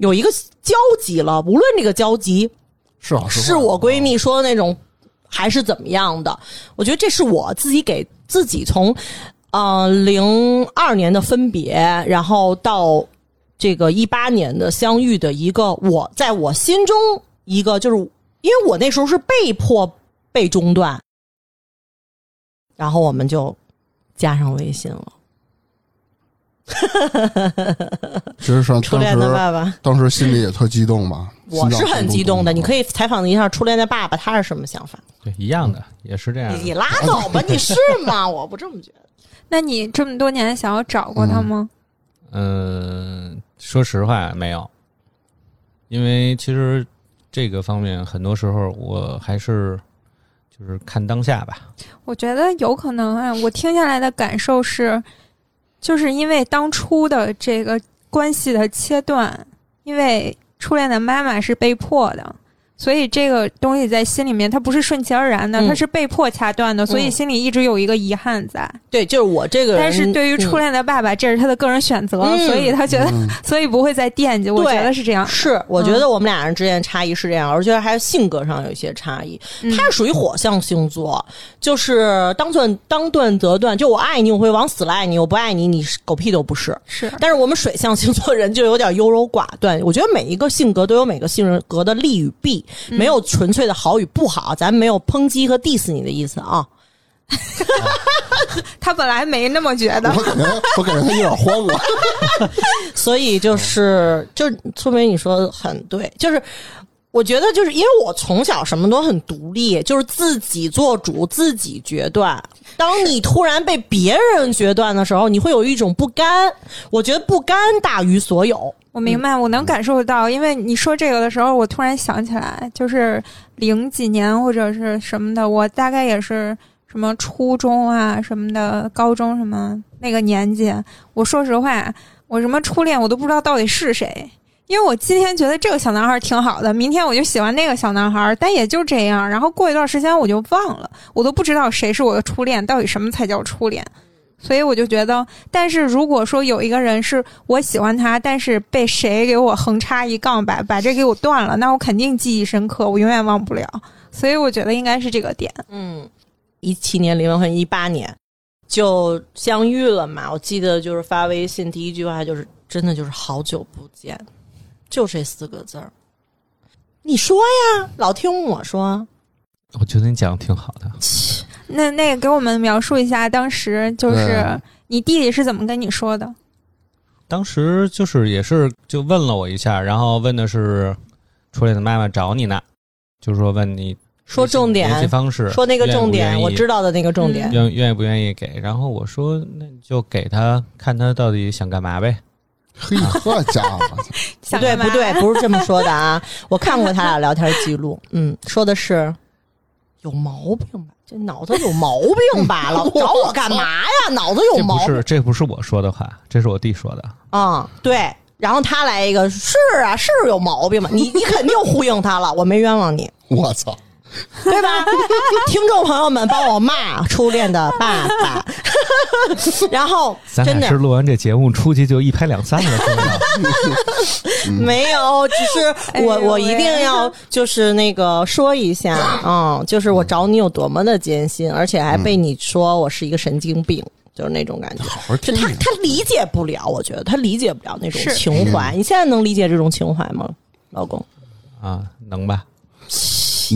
Speaker 1: 有一个交集了。无论这个交集
Speaker 2: 是好是坏
Speaker 1: 是我闺蜜说的那种，还是怎么样的？我觉得这是我自己给自己从呃零二年的分别，然后到这个一八年的相遇的一个我在我心中一个就是，因为我那时候是被迫被中断，然后我们就加上微信了。
Speaker 2: 其实上
Speaker 1: 初恋的爸爸，
Speaker 2: 当时心里也特激动吧？
Speaker 1: 我是很激动的。你可
Speaker 2: 以
Speaker 1: 以采访一下初恋的爸爸，他是什么想法？
Speaker 5: 对，一样的，也是这样
Speaker 1: 你拉倒吧，你是吗？我不这么觉得。
Speaker 4: 那你这么多年想要找过他吗？
Speaker 5: 嗯，说实话没有，因为其实这个方面很多时候我还是就是看当下吧。
Speaker 4: 我觉得有可能啊，我听下来的感受是，就是因为当初的这个关系的切断，因为初恋的妈妈是被迫的，所以这个东西在心里面它不是顺其而然的，
Speaker 1: 嗯
Speaker 4: 它是被迫掐断的，所以
Speaker 1: 嗯
Speaker 4: 心里一直有一个遗憾在。
Speaker 1: 对，就是我这个人，
Speaker 4: 但是对于初
Speaker 1: 嗯
Speaker 4: 恋的爸爸，这是他的个人选择，
Speaker 1: 嗯
Speaker 4: 所以他觉得，所以不会再惦记。我觉得是这样。
Speaker 1: 是，我觉得我们俩人之间差异是这样，而且还有性格上有一些差异。
Speaker 4: 嗯
Speaker 1: 他是属于火象星座，就是当断当断则断，就我爱你，我会往死了爱你；我不爱你，你是狗屁都不是。
Speaker 4: 是
Speaker 1: 但是我们水象星座人就有点优柔寡断。我觉得每一个性格都有每个性格的利与弊，
Speaker 4: 嗯
Speaker 1: 没有纯粹的好与不好，咱没有抨击和 diss 你的意思啊。
Speaker 4: 他本来没那么觉得
Speaker 2: 我，感觉我感觉他有点慌了。
Speaker 1: 所以就是，就说明你说的很对，就是我觉得就是因为我从小什么都很独立，就是自己做主，自己决断。当你突然被别人决断的时候，你会有一种不甘。我觉得不甘大于所有。
Speaker 4: 我明白，我能感受到，因为你说这个的时候，我突然想起来，就是零几年或者是什么的，我大概也是什么初中啊什么的，高中什么那个年纪。我说实话，我什么初恋我都不知道到底是谁，因为我今天觉得这个小男孩挺好的，明天我就喜欢那个小男孩，但也就这样。然后过一段时间我就忘了，我都不知道谁是我的初恋，到底什么才叫初恋。所以我就觉得，但是如果说有一个人是我喜欢他，但是被谁给我横插一杠，把把这给我断了，那我肯定记忆深刻，我永远忘不了。所以我觉得应该是这个点。
Speaker 1: 嗯，一七年离完婚，一八年就相遇了嘛。我记得就是发微信第一句话就是真的就是好久不见，就这四个字儿。你说呀，老听我说。
Speaker 5: 我觉得你讲的挺好的。
Speaker 4: 那那个给我们描述一下，当时就是你弟弟是怎么跟你说的？
Speaker 5: 当时就是也是就问了我一下，然后问的是初恋的妈妈找你呢，就是说问你
Speaker 1: 说重点
Speaker 5: 联系方式，
Speaker 1: 说那个重点，
Speaker 5: 愿愿
Speaker 1: 我知道的那个重点。
Speaker 5: 愿愿意不愿意给，然后我说那就给他看他到底想干嘛呗。
Speaker 2: 嘿，好家伙，
Speaker 1: 不
Speaker 4: 想
Speaker 1: 对不对，不是这么说的啊！我看过他俩聊天记录，嗯，说的是有毛病吧？这脑子有毛病吧？老 找我干嘛呀？脑子有毛病这不
Speaker 5: 是这不是我说的话，这是我弟说的。
Speaker 1: 啊、对。然后他来一个，是啊，是有毛病吧？你你肯定呼应他了，我没冤枉你，
Speaker 2: 我操！
Speaker 1: 对吧？听众朋友们，帮我骂初恋的爸爸。然后真的
Speaker 5: 咱俩是录完这节目出去就一拍两散了？
Speaker 1: 没有，只是我、
Speaker 4: 哎
Speaker 1: 我一定要就是那个说一下，嗯，就是我找你有多么的艰辛，而且还被你说我是一个神经病，就是那种感觉。
Speaker 2: 好好
Speaker 1: 就
Speaker 2: 听听。
Speaker 1: 他他理解不了，我觉得他理解不了那种情怀。你现在能理解这种情怀吗，老公？
Speaker 5: 啊，能吧？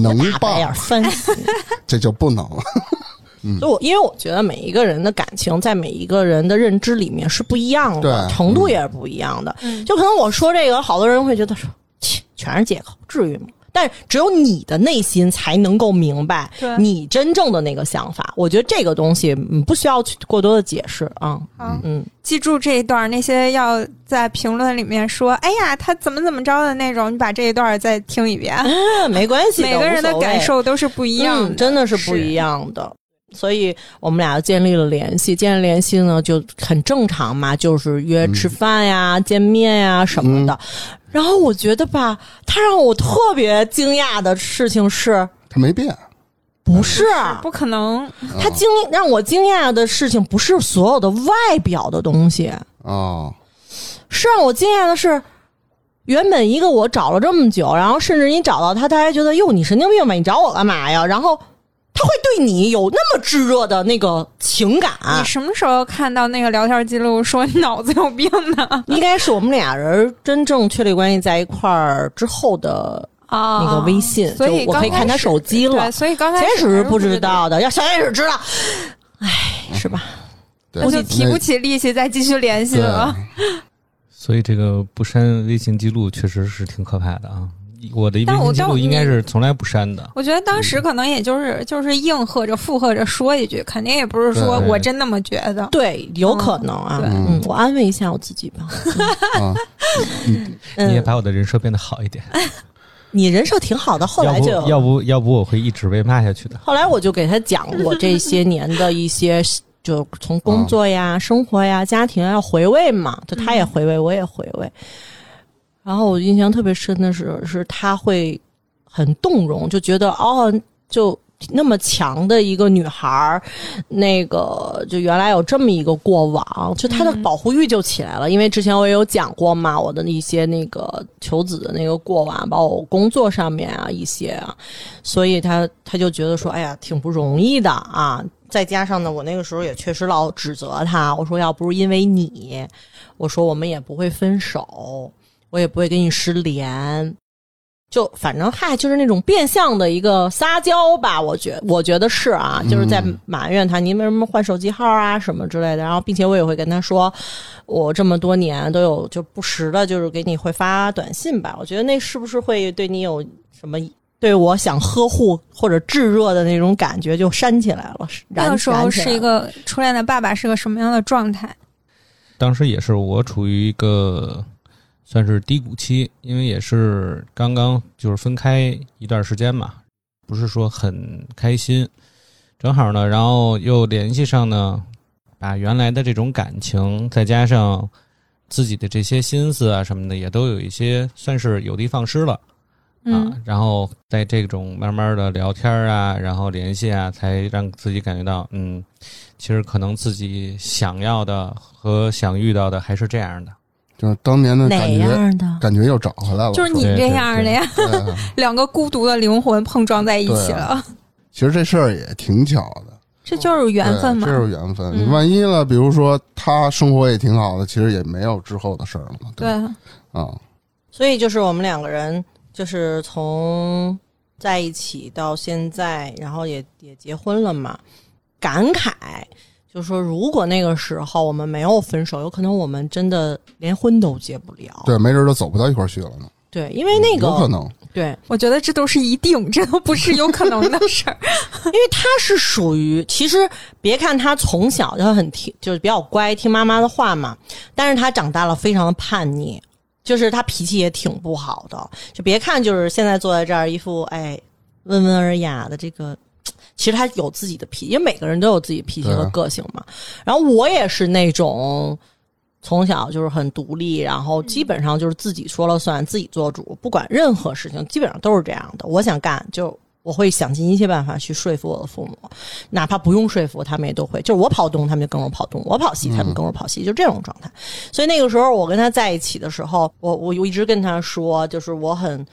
Speaker 2: 能
Speaker 1: 大白眼
Speaker 2: 吧？
Speaker 1: 翻死你！
Speaker 2: 这就不能了。
Speaker 1: 所以我因为我觉得每一个人的感情在每一个人的认知里面是不一样的，
Speaker 2: 对
Speaker 1: 程度也是不一样的。
Speaker 4: 嗯
Speaker 1: 就可能我说这个，好多人会觉得说，切，全是借口，至于吗？但是只有你的内心才能够明白
Speaker 4: 对
Speaker 1: 你真正的那个想法。我觉得这个东西嗯不需要去过多的解释啊。
Speaker 4: 好，
Speaker 1: 嗯，
Speaker 4: 记住这一段，那些要在评论里面说“哎呀，他怎么怎么着”的那种，你把这一段再听一遍。
Speaker 1: 嗯 没关系，
Speaker 4: 每个人的感受都是不一样的，
Speaker 1: 嗯，真的是不一样的。所以我们俩建立了联系，建立联系呢就很正常嘛，就是约吃饭呀、见面呀什么的。然后我觉得吧，他让我特别惊讶的事情是，
Speaker 2: 他没变，
Speaker 1: 不是
Speaker 4: 不可能。
Speaker 1: 他惊让我惊讶的事情不是所有的外表的东西，
Speaker 2: 哦，
Speaker 1: 是让我惊讶的是。原本一个我找了这么久，然后甚至你找到他，他还觉得哟你神经病吧，你找我干嘛呀？然后他会对你有那么炙热的那个情感，
Speaker 4: 你什么时候看到那个聊天记录说你脑子有病呢？
Speaker 1: 应该是我们俩人真正确立关系在一块儿之后的
Speaker 4: 啊
Speaker 1: 那个微信，
Speaker 4: 所以
Speaker 1: 我可以看他手机了
Speaker 4: 对，。所以刚开始
Speaker 1: 始是不知，道的，要小开始知道，唉，是吧？
Speaker 2: 对，
Speaker 4: 那就提不起力气再继续联系了。
Speaker 5: 所以这个不删微信记录确实是挺可怕的啊！我的微
Speaker 4: 但我但我
Speaker 5: 信记录应该是从来不删的。
Speaker 4: 我觉得当时可能也就是就是应和着附和着说一句，肯定也不是说我真那么觉得。
Speaker 1: 对，有可能啊。
Speaker 4: 对
Speaker 1: 嗯，我安慰一下我自己吧。
Speaker 5: 你也把我的人设变得好一点，
Speaker 1: 你人设挺好的，后来就
Speaker 5: 要不要不我会一直被骂下去的。
Speaker 1: 后来我就给他讲我这些年的一些，就从工作呀、生活呀、家庭啊要回味嘛，就他也回味，我也回味。然后我印象特别深的是，是他会很动容，就觉得哦，就那么强的一个女孩儿，那个就原来有这么一个过往，就她的保护欲就起来了。因为之前我也有讲过嘛，我的一些那个求子的那个过往，包括我工作上面啊一些啊，所以他他就觉得说，哎呀，挺不容易的啊。再加上呢，我那个时候也确实老指责他，我说要不是因为你，我说我们也不会分手，我也不会跟你失联。就反正嗨，就是那种变相的一个撒娇吧，我觉我觉得是啊，就是在埋怨他，你为什么换手机号啊什么之类的。然后，并且我也会跟他说，我这么多年都有就不时的，就是给你会发短信吧。我觉得那是不是会对你有什么对我想呵护或者炙热的那种感觉就煽起来了？
Speaker 4: 那个时候是一个初恋的爸爸是个什么样的状态？
Speaker 5: 当时也是我处于一个。算是低谷期，因为也是刚刚就是分开一段时间嘛，不是说很开心。正好呢，然后又联系上呢，把原来的这种感情，再加上自己的这些心思啊什么的，也都有一些算是有的放矢了啊。然后在这种慢慢的聊天啊，然后联系啊，才让自己感觉到，嗯，其实可能自己想要的和想遇到的还是这样的。
Speaker 2: 就是当年的感觉，感觉又找回来了。
Speaker 4: 就是你这样的呀，两个孤独的灵魂碰撞在一起了。
Speaker 2: 其实这事儿也挺巧的，
Speaker 4: 这就是缘分嘛，
Speaker 2: 这是缘分。你万一了，比如说他生活也挺好的，其实也没有之后的事儿了嘛。对啊，
Speaker 1: 所以就是我们两个人，就是从在一起到现在，然后也也结婚了嘛，感慨。就说，如果那个时候我们没有分手，有可能我们真的连婚都结不了。
Speaker 2: 对，没准都走不到一块去了呢。
Speaker 1: 对，因为那个
Speaker 2: 有可能。
Speaker 1: 对，
Speaker 4: 我觉得这都是一定，这都不是有可能的事儿。
Speaker 1: 因为他是属于，其实别看他从小就很听，就是比较乖，听妈妈的话嘛。但是他长大了，非常的叛逆，就是他脾气也挺不好的。就别看就是现在坐在这儿，一副哎温文尔雅的这个。其实他有自己的脾气，因为每个人都有自己脾气和个性嘛。然后我也是那种从小就是很独立，然后基本上就是自己说了算，自己做主，不管任何事情，基本上都是这样的。我想干，就我会想尽一切办法去说服我的父母，哪怕不用说服，他们也都会。就是我跑东，他们就跟我跑东；我跑西，他们跟我跑西，就这种状态。所以那个时候我跟他在一起的时候，我我一直跟他说，就是我很。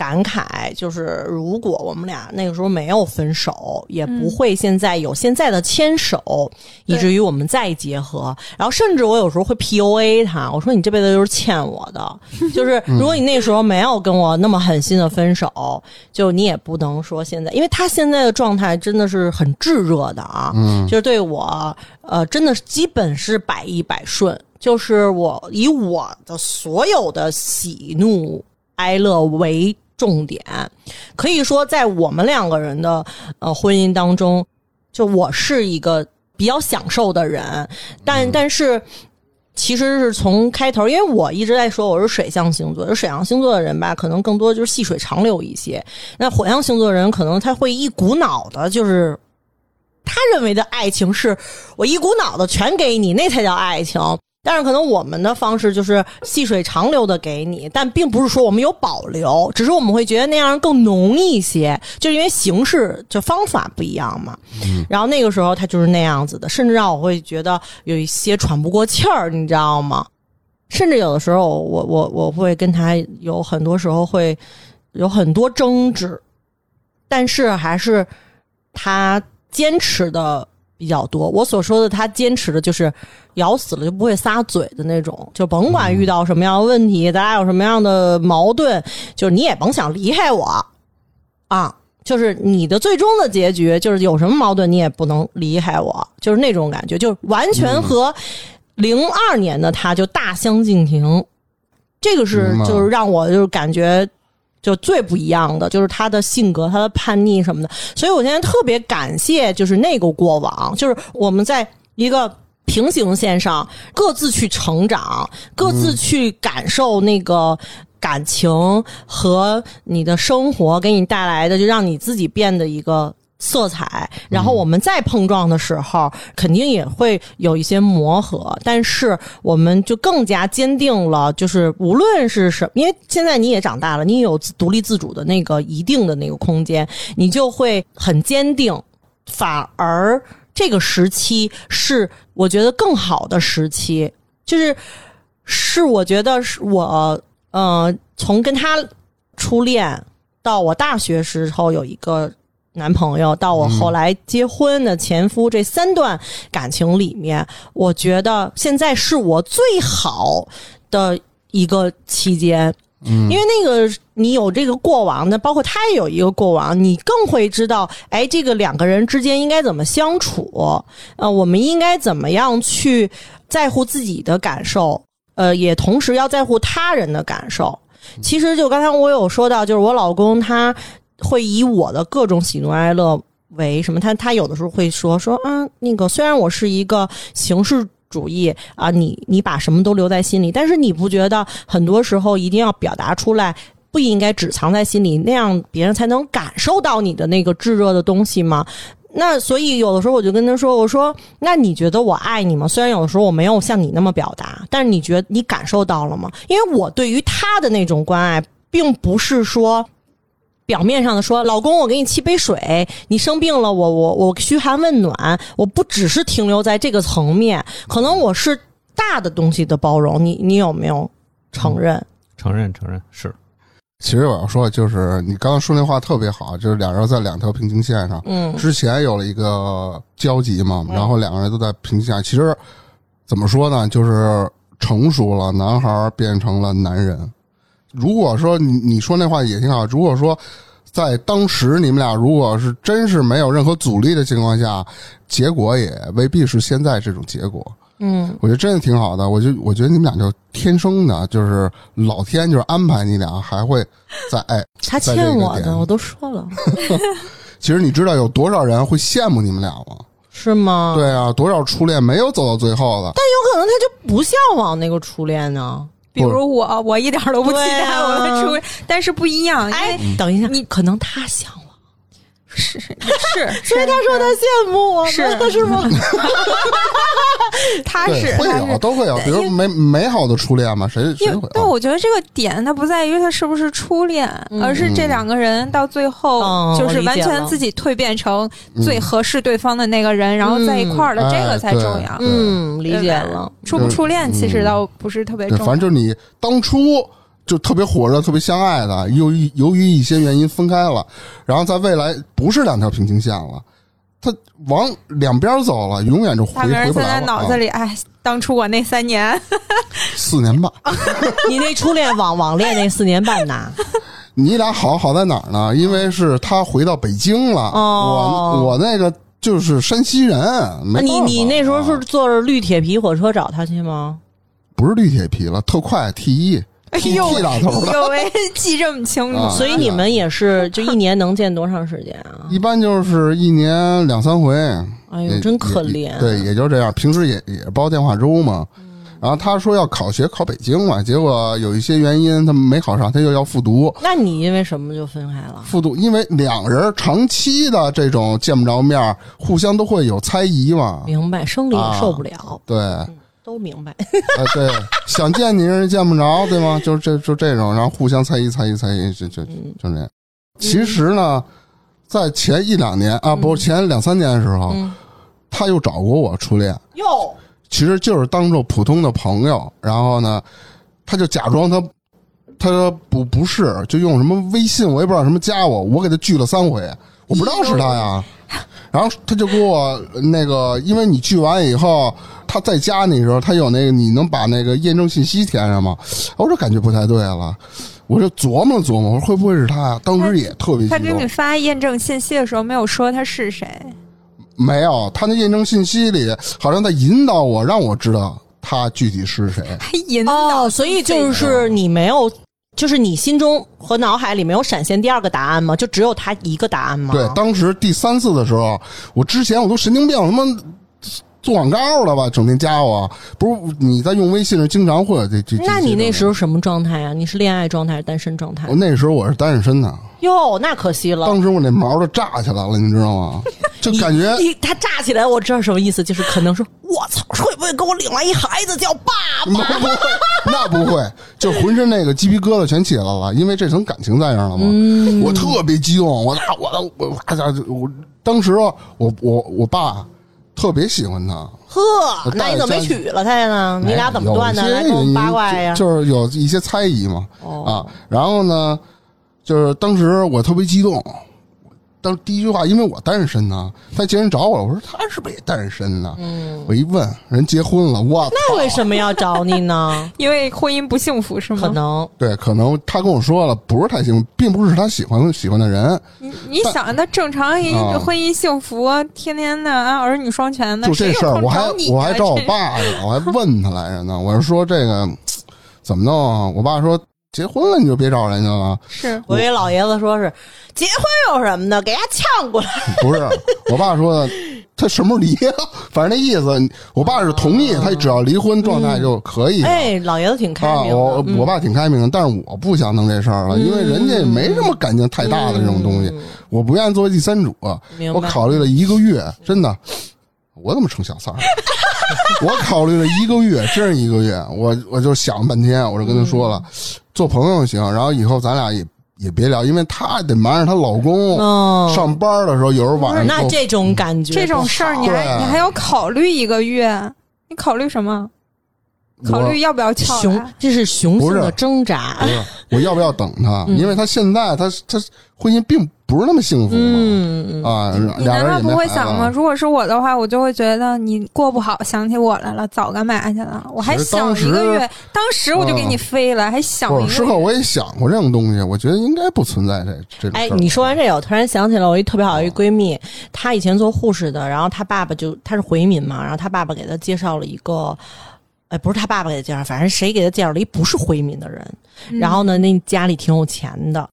Speaker 1: 感慨就是，如果我们俩那个时候没有分手，也不会现在有现在的牵手，以至于我们再结合。然后，甚至我有时候会 P U A 他，我说你这辈子就是欠我的。就是如果你那时候没有跟我那么狠心的分手，就你也不能说现在，因为他现在的状态真的是很炙热的啊。嗯，就是对我，呃，真的基本是百依百顺，就是我以我的所有的喜怒哀乐为。重点可以说，在我们两个人的呃婚姻当中，就我是一个比较享受的人，但但是其实是从开头，因为我一直在说我是水象星座，就水象星座的人吧，可能更多就是细水长流一些。那火象星座的人可能他会一股脑的，就是他认为的爱情是我一股脑的全给你，那才叫爱情。但是可能我们的方式就是细水长流的给你，但并不是说我们有保留，只是我们会觉得那样更浓一些，就是因为形式就方法不一样嘛。然后那个时候他就是那样子的，甚至让我会觉得有一些喘不过气儿，你知道吗？甚至有的时候我我我会跟他有很多时候会有很多争执，但是还是他坚持的。比较多，我所说的他坚持的就是咬死了就不会撒嘴的那种，就甭管遇到什么样的问题，咱俩有什么样的矛盾，就是你也甭想离开我啊！就是你的最终的结局，就是有什么矛盾你也不能离开我，就是那种感觉，就完全和零二年的他就大相径庭。这个是就是让我就是感觉。就最不一样的就是他的性格，他的叛逆什么的，所以我现在特别感谢，就是那个过往，就是我们在一个平行线上各自去成长，各自去感受那个感情和你的生活给你带来的，就让你自己变得一个。色彩，然后我们再碰撞的时候，肯定也会有一些磨合，但是我们就更加坚定了，就是无论是什，因为现在你也长大了，你有独立自主的那个一定的那个空间，你就会很坚定。反而这个时期是我觉得更好的时期，就是是我觉得是我呃，从跟他初恋到我大学时候有一个。男朋友到我后来结婚的前夫，这三段感情里面，我觉得现在是我最好的一个期间。嗯，因为那个你有这个过往，那包括他也有一个过往，你更会知道，哎，这个两个人之间应该怎么相处，呃，我们应该怎么样去在乎自己的感受，呃，也同时要在乎他人的感受。其实就刚才我有说到，就是我老公他会以我的各种喜怒哀乐为什么，他他有的时候会说说啊，那个虽然我是一个形式。主义啊，你你把什么都留在心里，但是你不觉得很多时候一定要表达出来，不应该只藏在心里，那样别人才能感受到你的那个炙热的东西吗？那所以有的时候我就跟他说，我说那你觉得我爱你吗？虽然有的时候我没有像你那么表达，但是你觉得你感受到了吗？因为我对于他的那种关爱，并不是说。表面上的说，老公，我给你沏杯水，你生病了，我我我嘘寒问暖，我不只是停留在这个层面，可能我是大的东西的包容，你你有没有承认？
Speaker 5: 承认承认是。
Speaker 2: 其实我要说，就是你刚刚说那话特别好，就是两人在两条平行线上，
Speaker 1: 嗯，
Speaker 2: 之前有了一个交集嘛，然后两个人都在平行线。其实怎么说呢，就是成熟了，男孩变成了男人。如果说你你说那话也挺好，如果说在当时你们俩如果是真是没有任何阻力的情况下，结果也未必是现在这种结果。
Speaker 1: 嗯，
Speaker 2: 我觉得真的挺好的。我就我觉得你们俩就天生的，就是老天就是安排你俩还会在哎。
Speaker 1: 他欠我的，我都说了。
Speaker 2: 其实你知道有多少人会羡慕你们俩吗？
Speaker 1: 是吗？
Speaker 2: 对啊，多少初恋没有走到最后的。
Speaker 1: 但有可能他就不向往那个初恋呢。
Speaker 4: 比如我，我一点都不期待我的初恋，但是不一样。
Speaker 1: 哎，等一下，你可能他向往，
Speaker 4: 是是。是，
Speaker 1: 所以他说他羡慕我，
Speaker 4: 是。
Speaker 1: 是吗？
Speaker 4: 他是
Speaker 2: 会有都会有，比如美美好的初恋嘛，谁谁会？
Speaker 4: 但我觉得这个点它不在于他是不是初恋，而是这两个人到最后就是完全自己蜕变成最合适对方的那个人，然后在一块儿的这个才重要。
Speaker 1: 嗯，理解了。
Speaker 4: 初不初恋其实倒不是特别重要，
Speaker 2: 反正就是你当初就特别火热、特别相爱的，由于由于一些原因分开了，然后在未来不是两条平行线了。他往两边走了，永远就回回不来了。
Speaker 4: 现在脑子里，哎，当初我那三年，
Speaker 2: 四年半，
Speaker 1: 你那初恋网网恋那四年半呢？
Speaker 2: 你俩好好在哪儿呢？因为是他回到北京了，我我那个就是山西人。
Speaker 1: 你你那时候是坐着绿铁皮火车找他去吗？
Speaker 2: 不是绿铁皮了，特快 T 一。
Speaker 4: 哎呦，呦喂，记这么清楚，
Speaker 1: 所以你们也是就一年能见多长时间啊？
Speaker 2: 一般就是一年两三回。
Speaker 1: 哎呦，真可怜。
Speaker 2: 对，也就这样。平时也也煲电话粥嘛。然后他说要考学考北京嘛，结果有一些原因他没考上，他又要复读。
Speaker 1: 那你因为什么就分开了？
Speaker 2: 复读，因为两人长期的这种见不着面，互相都会有猜疑嘛。
Speaker 1: 明白，生理受不了。
Speaker 2: 对。
Speaker 1: 都明白，
Speaker 2: 啊，对，想见你人见不着，对吗？就这就这种，然后互相猜疑、猜疑、猜疑，就就就那样。其实呢，在前一两年啊，不是前两三年的时候，他又找过我初恋，
Speaker 1: 哟，
Speaker 2: 其实就是当做普通的朋友，然后呢，他就假装他，他说不不是，就用什么微信，我也不知道什么加我，我给他拒了三回，我不知道是他呀。然后他就给我那个，因为你拒完以后，他在加那时候，他有那个，你能把那个验证信息填上吗？我说感觉不太对了，我就琢磨琢磨，我说会不会是他呀？当时也特别
Speaker 4: 他给你发验证信息的时候，没有说他是谁？
Speaker 2: 没有，他那验证信息里好像在引导我，让我知道他具体是谁。
Speaker 4: 还引导，
Speaker 1: 所以就是你没有。就是你心中和脑海里没有闪现第二个答案吗？就只有他一个答案吗？
Speaker 2: 对，当时第三次的时候，我之前我都神经病，他妈做广告了吧？整天加我，不是你在用微信时经常会有这这。
Speaker 1: 那你那时候什么状态啊？你是恋爱状态还是单身状态？
Speaker 2: 我那时候我是单身的。
Speaker 1: 哟，那可惜了。
Speaker 2: 当时我那毛都炸起来了，你知道吗？就感觉
Speaker 1: 他炸起来，我知道什么意思，就是可能说，我操，会不会给我领来一孩子叫爸 爸？
Speaker 2: 不会，那不会，就浑身那个鸡皮疙瘩全起来了，因为这层感情在这了嘛。我特别激动，我我我我我，当时我我我爸特别喜欢他。
Speaker 1: 呵，那你怎么没娶了他呢？你俩怎么断的？来跟我八卦呀。
Speaker 2: 就是有一些猜疑嘛。啊，然后呢，就是当时我特别激动。当第一句话，因为我单身呢，他既然找我，我说他是不是也单身呢？
Speaker 1: 嗯，
Speaker 2: 我一问，人结婚了，我
Speaker 1: 那为什么要找你呢？
Speaker 4: 因为婚姻不幸福是吗？
Speaker 1: 可能
Speaker 2: 对，可能他跟我说了，不是太幸福，并不是他喜欢喜欢的人，
Speaker 4: 你你想，那正常一
Speaker 2: 啊
Speaker 4: 婚姻幸福，天天的啊儿女双全的，
Speaker 2: 就这事儿，我还我还找我 爸去了，我还问他来着呢。我是说这个 怎么弄啊？我爸说结婚了你就别找人家了。
Speaker 4: 是
Speaker 1: 我给老爷子说是结婚有什么的，给家呛过来。
Speaker 2: 不是，我爸说的，他什么时候离啊？反正那意思，我爸是同意，他只要离婚状态就可以了。
Speaker 1: 哎，老爷子挺开
Speaker 2: 啊，
Speaker 1: 明的。
Speaker 2: 我
Speaker 1: 嗯
Speaker 2: 我爸挺开明的，但是我不想弄这事儿了，因为人家也没什么感情太大的这种东西，我不愿意作为第三者。我考虑了一个月，真的，我怎么成小三儿？我考虑了一个月，真是一个月，我我就想半天，我就跟他说了，做朋友行，然后以后咱俩也也别聊，因为她得瞒着她老公、
Speaker 1: 嗯，
Speaker 2: 上班的时候，有时候晚上
Speaker 1: 那这种感觉
Speaker 4: 这种事儿，你还你还要考虑一个月，你考虑什么？考虑要不要撬
Speaker 1: 雄
Speaker 4: 来？，
Speaker 1: 这是雄性的
Speaker 2: 不是
Speaker 1: 挣扎
Speaker 2: 不。是我要不要等他？
Speaker 1: 嗯
Speaker 2: 因为他现在他他婚姻并不是那么幸福吗。
Speaker 1: 嗯，
Speaker 2: 啊，
Speaker 4: 你
Speaker 2: 俩人
Speaker 4: 难道不会想吗？如果是我的话，我就会觉得你过不好，想起我来了，早干嘛去了？我还想一个月，当时我就给你飞了，还想一个月。
Speaker 2: 后我也想过这种东西，我觉得应该不存在这这种
Speaker 1: 哎你说完这个，我突然想起了我一特别好的一闺蜜，她以前做护士的，然后她爸爸就她是回民嘛，然后她爸爸给她介绍了一个，哎，不是她爸爸给她介绍，反正谁给她介绍了一不是回民的人，
Speaker 4: 嗯
Speaker 1: 然后呢，那家里挺有钱的，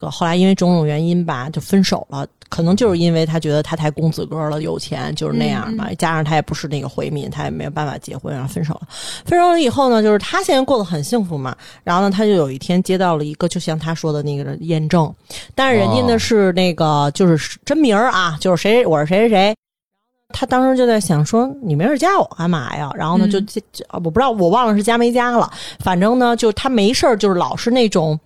Speaker 1: 后来因为种种原因吧，就分手了。可能就是因为他觉得他太公子哥了，有钱就是那样嘛。加上他也不是那个回民，他也没有办法结婚，然后分手了。分手了以后呢，就是他现在过得很幸福嘛。然后呢，他就有一天接到了一个，就像他说的那个验证，但是人家呢
Speaker 2: 哦
Speaker 1: 是那个就是真名儿啊，就是谁我是谁谁谁。他当时就在想说，你没事加我干嘛呀？然后呢，
Speaker 4: 嗯
Speaker 1: 就就就我不知道，我忘了是加没加了。反正呢，就他没事儿，就是老是那种，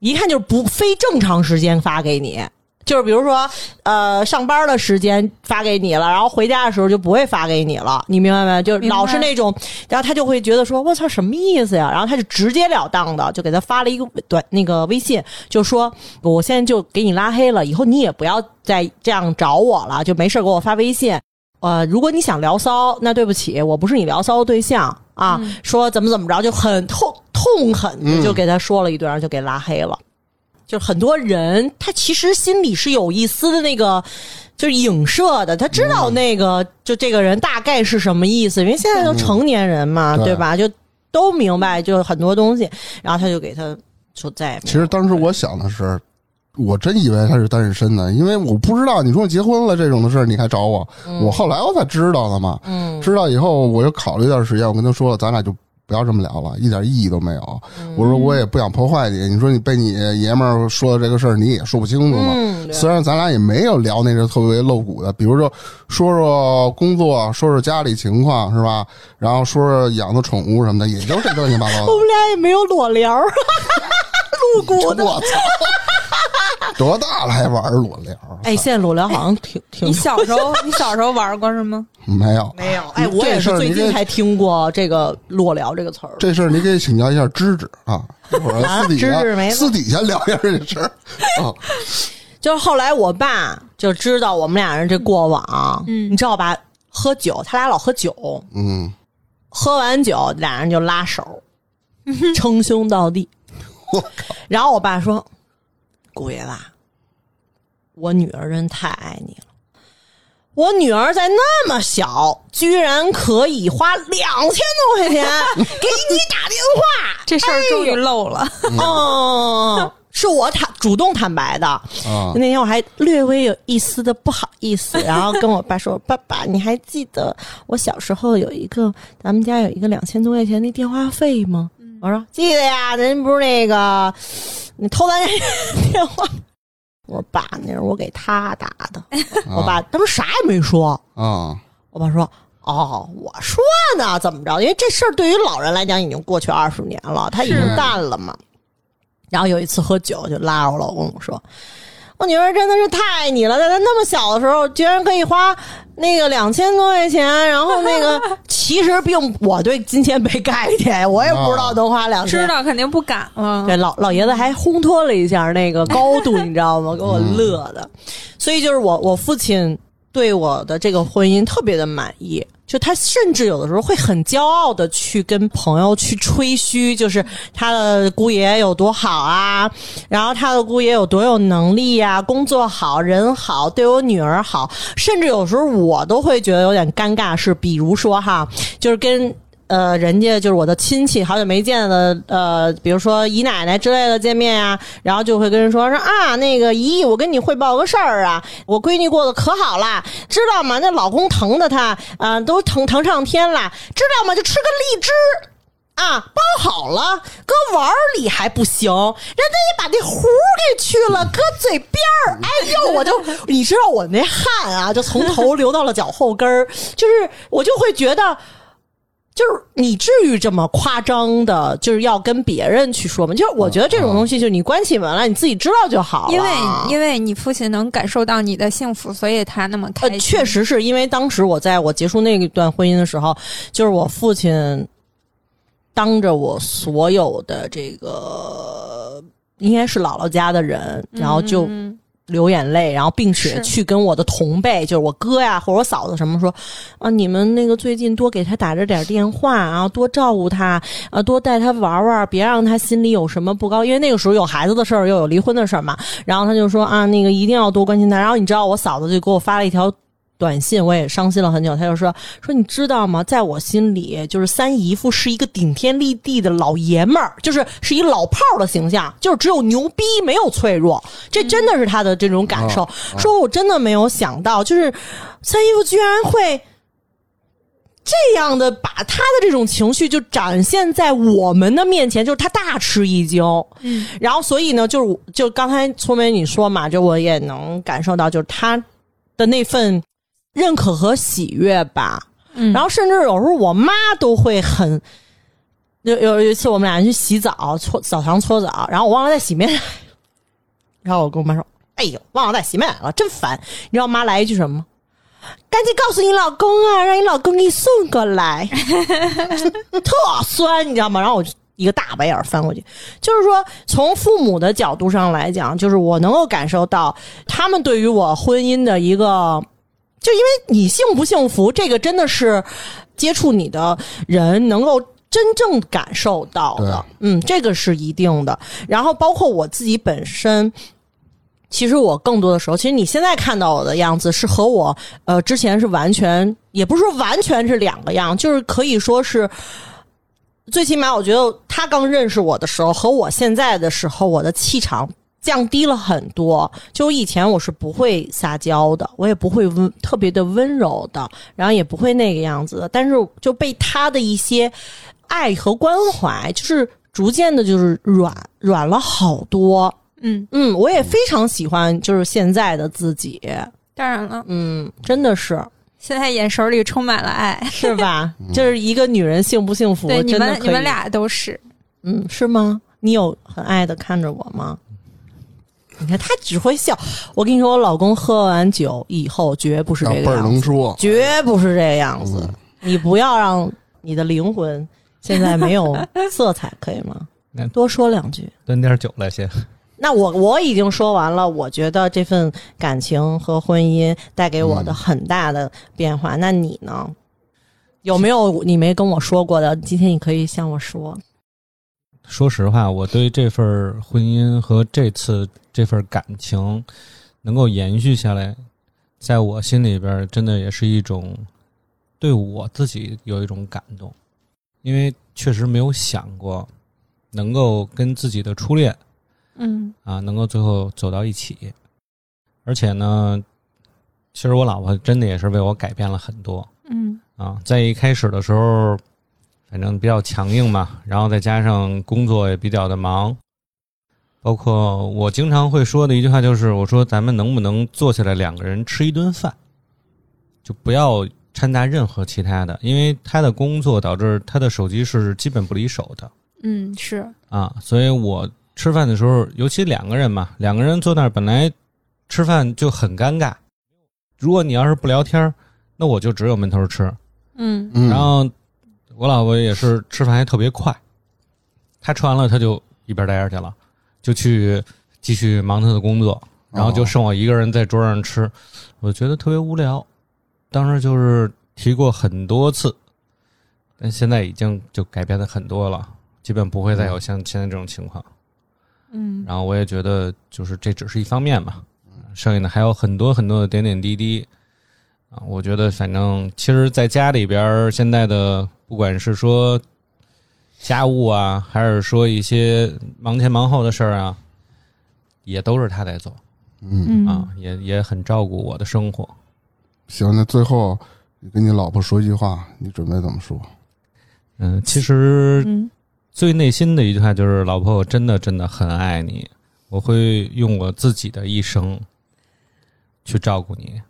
Speaker 1: 一看就是不非正常时间发给你，就是比如说呃上班的时间发给你了，然后回家的时候就不会发给你了，你明白没？就老是那种，然后他就会觉得说我操什么意思呀？然后他就直截了当的就给他发了一个短那个微信，就说我现在就给你拉黑了，以后你也不要再这样找我了，就没事给我发微信。呃，如果你想聊骚，那对不起，我不是你聊骚的对象啊。说怎么怎么着，就很痛痛狠的就给他说了一顿，然后就给拉黑了。就是很多人他其实心里是有一丝的那个。就是影射的，他知道那个、就这个人大概是什么意思，因为现在都成年人嘛，
Speaker 2: 对
Speaker 1: 对吧？就都明白，就很多东西，然后他就给他说再也没有
Speaker 2: 其实当时我想的是，我真以为他是单身呢，因为我不知道你说结婚了这种的事儿，你还找我，我后来我才知道的嘛。
Speaker 1: 嗯
Speaker 2: 知道以后，我就考虑一段时间，我跟他说了，咱俩就不要这么聊了，一点意义都没有。我说我也不想破坏你，你说你被你爷们儿说的这个事儿，你也说不清楚嘛。
Speaker 1: 嗯，
Speaker 2: 虽然咱俩也没有聊那个特别露骨的，比如说说说工作，说说家里情况，是吧？然后说说养的宠物什么的，也就是这乱七八糟的
Speaker 1: 我。们俩也没有裸聊儿，露骨的。
Speaker 2: 我操！多大了还玩裸聊？
Speaker 1: 哎，现在裸聊好像挺挺
Speaker 4: 你小时候，你小时候玩过是吗？
Speaker 2: 没有
Speaker 1: 没有。哎，我也是最近才听过这个“裸聊”这个词儿。
Speaker 2: 这事儿，你可以请教一下芝芝啊，或者私底下
Speaker 1: 芝芝没了
Speaker 2: 私底下聊一下这事儿啊。
Speaker 1: 就是后来我爸就知道我们俩人这过往，
Speaker 4: 嗯
Speaker 1: 你知道吧？喝酒，他俩老喝酒，
Speaker 2: 嗯，
Speaker 1: 喝完酒俩人就拉手，称兄道弟。
Speaker 2: 我靠，
Speaker 1: 然后我爸说：“姑爷子，我女儿真太爱你了。我女儿在那么小，居然可以花两千多块钱 给你打电话，
Speaker 4: 这事儿终于漏了。
Speaker 1: 哦，是我坦主动坦白的。
Speaker 2: 啊
Speaker 1: 那天我还略微有一丝的不好意思，然后跟我爸说：“爸爸，你还记得我小时候有一个咱们家有一个两千多块钱的电话费吗？”我说：“记得呀，您不是那个你偷咱家电话。”我说：“爸，那是我给他打的。”我爸当时啥也没说。
Speaker 2: 啊，
Speaker 1: 我爸说：“哦，我说呢，怎么着？因为这事儿对于老人来讲已经过去二十年了，他已经
Speaker 2: 是
Speaker 1: 淡了嘛。然后有一次喝酒，就拉着我老公说：“我女儿真的是太爱你了，在她那么小的时候，居然可以花那个两千多块钱，然后那个 其实并我对金钱没概念，我也不知道能花两千。
Speaker 4: 知道肯定不敢了。
Speaker 1: 对，老老爷子还烘托了一下那个高度，你知道吗？给我乐的。所以就是我我父亲对我的这个婚姻特别的满意，就他甚至有的时候会很骄傲的去跟朋友去吹嘘，就是他的姑爷有多好啊，然后他的姑爷有多有能力呀、工作好、人好，对我女儿好，甚至有时候我都会觉得有点尴尬，是比如说哈，就是跟。呃，人家就是我的亲戚，好久没见的，呃，比如说姨奶奶之类的见面呀、然后就会跟人说说啊，那个姨，我跟你汇报个事儿啊，我闺女过得可好啦，知道吗？那老公疼的她，啊、都疼疼上天了，知道吗？就吃个荔枝。啊，包好了，搁碗里还不行，人家也把那核给去了，搁嘴边儿。哎呦，我就你知道我那汗啊，就从头流到了脚后跟儿，就是我就会觉得。就是你至于这么夸张的，就是要跟别人去说吗？就是我觉得这种东西，就是你关起门来，你自己知道就好了。
Speaker 4: 因为因为你父亲能感受到你的幸福，所以他那么开
Speaker 1: 呃，
Speaker 4: 心。
Speaker 1: 确实是因为当时我在我结束那段婚姻的时候，就是我父亲当着我所有的这个应该是姥姥家的人，然后就
Speaker 4: 嗯
Speaker 1: 流眼泪，然后并且去跟我的同辈，就是我哥呀或者我嫂子什么说啊，你们那个最近多给他打着点电话啊，多照顾他啊，多带他玩玩，别让他心里有什么不高，因为那个时候有孩子的事儿，又有离婚的事儿嘛。然后他就说啊，那个一定要多关心他。然后你知道我嫂子就给我发了一条。短信我也伤心了很久，他就说说你知道吗？在我心里，就是三姨夫是一个顶天立地的老爷们儿，就是是一老炮儿的形象，就是只有牛逼没有脆弱，这真的是他的这种感受。说我真的没有想到，就是三姨夫居然会这样的把他的这种情绪就展现在我们的面前，就是他大吃一惊。
Speaker 4: 嗯，
Speaker 1: 然后所以呢，就是就刚才聪梅你说嘛，就我也能感受到，就是他的那份认可和喜悦吧。
Speaker 4: 嗯
Speaker 1: 然后甚至有时候我妈都会很。有有一次我们俩去洗澡，搓澡堂搓澡，然后我忘了带洗面奶，然后我跟我妈说：“哎呦，忘了带洗面奶了，真烦。”你知道我妈来一句什么吗？赶紧告诉你老公啊，让你老公给你送过来，特酸，你知道吗？然后我就一个大白眼翻过去，就是说，从父母的角度上来讲，就是我能够感受到他们对于我婚姻的一个，就因为你幸不幸福，这个真的是接触你的人能够。真正感受到的，嗯，这个是一定的。然后包括我自己本身，其实我更多的时候，其实你现在看到我的样子，是和我呃之前是完全，也不是说完全是两个样，就是可以说是，最起码我觉得他刚认识我的时候和我现在的时候，我的气场降低了很多。就以前我是不会撒娇的，我也不会温特别的温柔的，然后也不会那个样子的，但是就被他的一些爱和关怀，就是逐渐的，就是软软了好多。
Speaker 4: 嗯，
Speaker 1: 嗯，我也非常喜欢，就是现在的自己。
Speaker 4: 当然了，
Speaker 1: 嗯，真的是，
Speaker 4: 现在眼神里充满了爱。
Speaker 1: 是吧？就是一个女人幸不幸福，
Speaker 4: 对，你们你们，俩都是。
Speaker 1: 嗯，是吗？你有很爱的看着我吗？你看他只会笑。我跟你说，我老公喝完酒以后绝不是这个样子，
Speaker 2: 能说，
Speaker 1: 绝不是这个样子。你不要让你的灵魂现在没有色彩，可以吗？多说两句。
Speaker 5: 端点酒来先。
Speaker 1: 那我我已经说完了，我觉得这份感情和婚姻带给我的很大的变化。那你呢？有没有你没跟我说过的？今天你可以向我说。
Speaker 5: 说实话，我对这份婚姻和这次这份感情能够延续下来，在我心里边真的也是一种对我自己有一种感动，因为确实没有想过能够跟自己的初恋
Speaker 4: 嗯。
Speaker 5: 啊能够最后走到一起，而且呢，其实我老婆真的也是为我改变了很多。
Speaker 4: 嗯。
Speaker 5: 啊，在一开始的时候，反正比较强硬嘛，然后再加上工作也比较的忙，包括我经常会说的一句话就是，我说咱们能不能坐下来两个人吃一顿饭，就不要掺杂任何其他的，因为他的工作导致他的手机是基本不离手的。
Speaker 4: 嗯，是。
Speaker 5: 啊，所以我吃饭的时候，尤其两个人嘛，两个人坐那儿本来吃饭就很尴尬，如果你要是不聊天那我就只有闷头吃。
Speaker 4: 嗯。
Speaker 2: 嗯，
Speaker 5: 然后我老婆也是吃饭还特别快，她吃完了她就一边待着去了，就去继续忙她的工作，然后就剩我一个人在桌上吃，我觉得特别无聊。当时就是提过很多次，但现在已经就改变的很多了，基本不会再有像现在这种情况。
Speaker 4: 嗯
Speaker 5: 然后我也觉得，就是这只是一方面嘛，剩下的还有很多很多的点点滴滴啊。我觉得，反正其实在家里边儿，现在的不管是说家务啊，还是说一些忙前忙后的事儿啊，也都是他在做
Speaker 2: 嗯，
Speaker 4: 嗯
Speaker 5: 啊，也也很照顾我的生活。
Speaker 2: 行，那最后你跟你老婆说一句话，你准备怎么说？
Speaker 5: 嗯，其实
Speaker 4: 嗯
Speaker 5: 最内心的一句话就是：“老婆，我真的真的很爱你，我会用我自己的一生去照顾你。”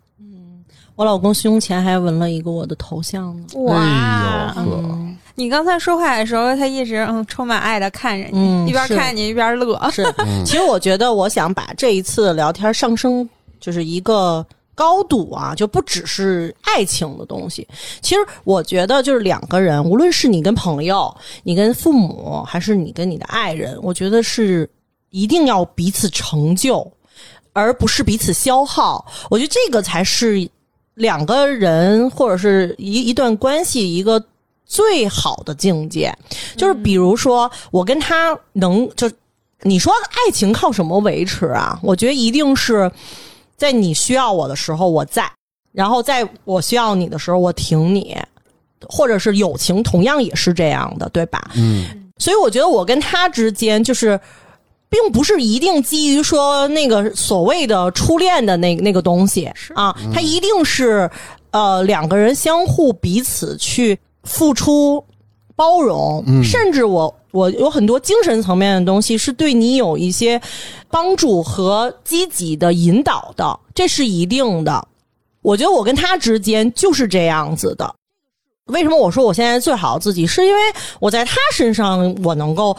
Speaker 1: 我老公胸前还纹了一个我的头像呢。
Speaker 4: 哇
Speaker 2: 哎，
Speaker 1: 嗯，
Speaker 4: 你刚才说话的时候，他一直嗯充满爱的看着你，
Speaker 1: 嗯
Speaker 4: 一边看你一边乐。
Speaker 1: 是。
Speaker 2: 嗯
Speaker 1: 其实我觉得，我想把这一次的聊天上升，就是一个高度啊，就不只是爱情的东西。其实我觉得，就是两个人，无论是你跟朋友、你跟父母，还是你跟你的爱人，我觉得是一定要彼此成就，而不是彼此消耗。我觉得这个才是两个人或者是一一段关系一个最好的境界。就是比如说，我跟他能就你说爱情靠什么维持啊？我觉得一定是在你需要我的时候我在，然后在我需要你的时候我挺你，或者是友情同样也是这样的，对吧？
Speaker 2: 嗯
Speaker 1: 所以我觉得我跟他之间就是。并不是一定基于说那个所谓的初恋的那那个东西啊，它一定是呃两个人相互彼此去付出、包容，
Speaker 2: 嗯
Speaker 1: 甚至我我有很多精神层面的东西是对你有一些帮助和积极的引导的，这是一定的。我觉得我跟他之间就是这样子的。为什么我说我现在最好的自己，是因为我在他身上我能够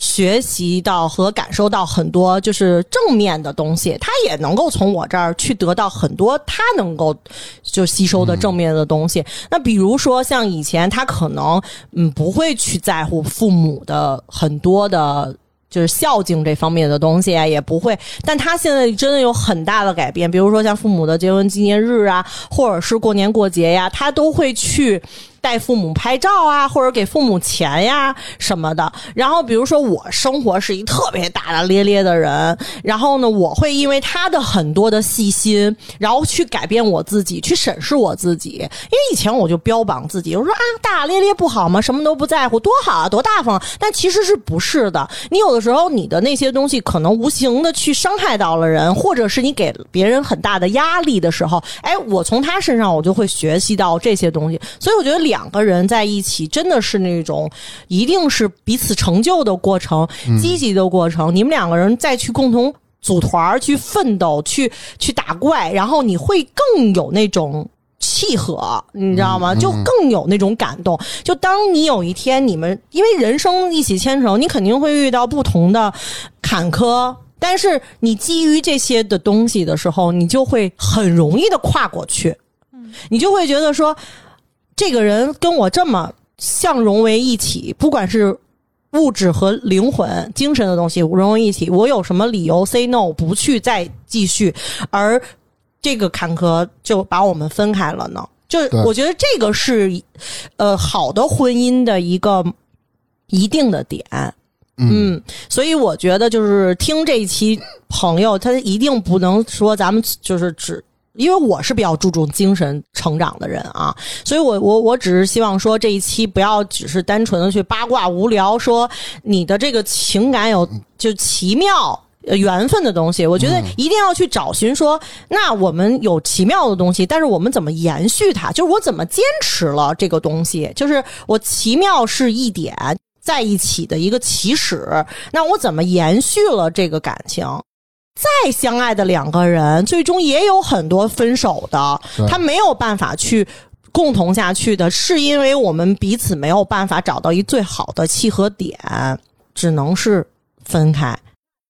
Speaker 1: 学习到和感受到很多就是正面的东西，他也能够从我这儿去得到很多他能够就吸收的正面的东西。那比如说像以前他可能嗯不会去在乎父母的很多的。就是孝敬这方面的东西啊，也不会。但他现在真的有很大的改变，比如说像父母的结婚纪念日啊，或者是过年过节呀，他都会去带父母拍照啊，或者给父母钱呀什么的。然后比如说我生活是一特别大大咧咧的人，然后呢，我会因为他的很多的细心，然后去改变我自己，去审视我自己。因为以前我就标榜自己，我说啊大大咧咧不好吗？什么都不在乎，多好啊，多大方。但其实是不是的？你有的时候你的那些东西可能无形的去伤害到了人，或者是你给别人很大的压力的时候，哎，我从他身上我就会学习到这些东西。所以我觉得两个人在一起真的是那种一定是彼此成就的过程，积极的过程。你们两个人再去共同。组团儿去奋斗，去去打怪，然后你会更有那种契合，你知道吗？就更有那种感动。就当你有一天你们因为人生一起牵手，你肯定会遇到不同的坎坷，但是你基于这些的东西的时候，你就会很容易的跨过去。你就会觉得说，这个人跟我这么相融为一体，不管是物质和灵魂、精神的东西融为一体，我有什么理由 say no 不去再继续，而这个坎坷就把我们分开了呢？就我觉得这个是呃好的婚姻的一个一定的点。嗯，所以我觉得就是听这一期朋友，他一定不能说咱们就是只。因为我是比较注重精神成长的人啊，所以我我我只是希望说这一期不要只是单纯的去八卦无聊，说你的这个情感有就奇妙。呃，缘分的东西，我觉得一定要去找寻说，那我们有奇妙的东西，但是我们怎么延续它？就是我怎么坚持了这个东西？就是我奇妙是一点在一起的一个起始，那我怎么延续了这个感情？再相爱的两个人，最终也有很多分手的，他没有办法去共同下去的，是因为我们彼此没有办法找到一最好的契合点，只能是分开。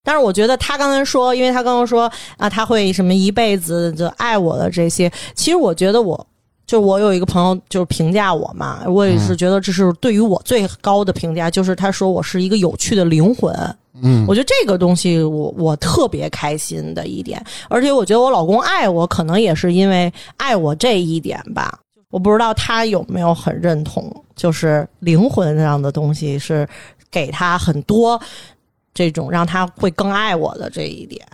Speaker 1: 但是我觉得他刚才说，因为他刚刚说啊，他会什么一辈子就爱我的这些，其实我觉得我就我有一个朋友，就是评价我嘛，我也是觉得这是对于我最高的评价，就是他说我是一个有趣的灵魂。
Speaker 2: 嗯
Speaker 1: 我觉得这个东西我我特别开心的一点，而且我觉得我老公爱我，可能也是因为爱我这一点吧。我不知道他有没有很认同，就是灵魂上的东西是给他很多这种让他会更爱我的这一点。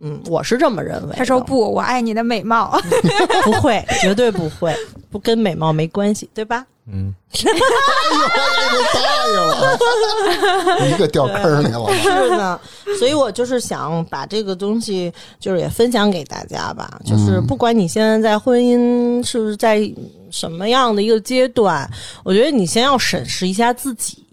Speaker 1: 嗯，我是这么认为。
Speaker 4: 他说不，我爱你的美貌。
Speaker 1: 不会，绝对不会，不跟美貌没关系，对吧？
Speaker 5: 嗯，
Speaker 2: 哎呦，大爷了，一个掉坑里了。
Speaker 1: 是呢，所以我就是想把这个东西，就是也分享给大家吧。就是不管你现在在婚姻是不是在什么样的一个阶段，我觉得你先要审视一下自己，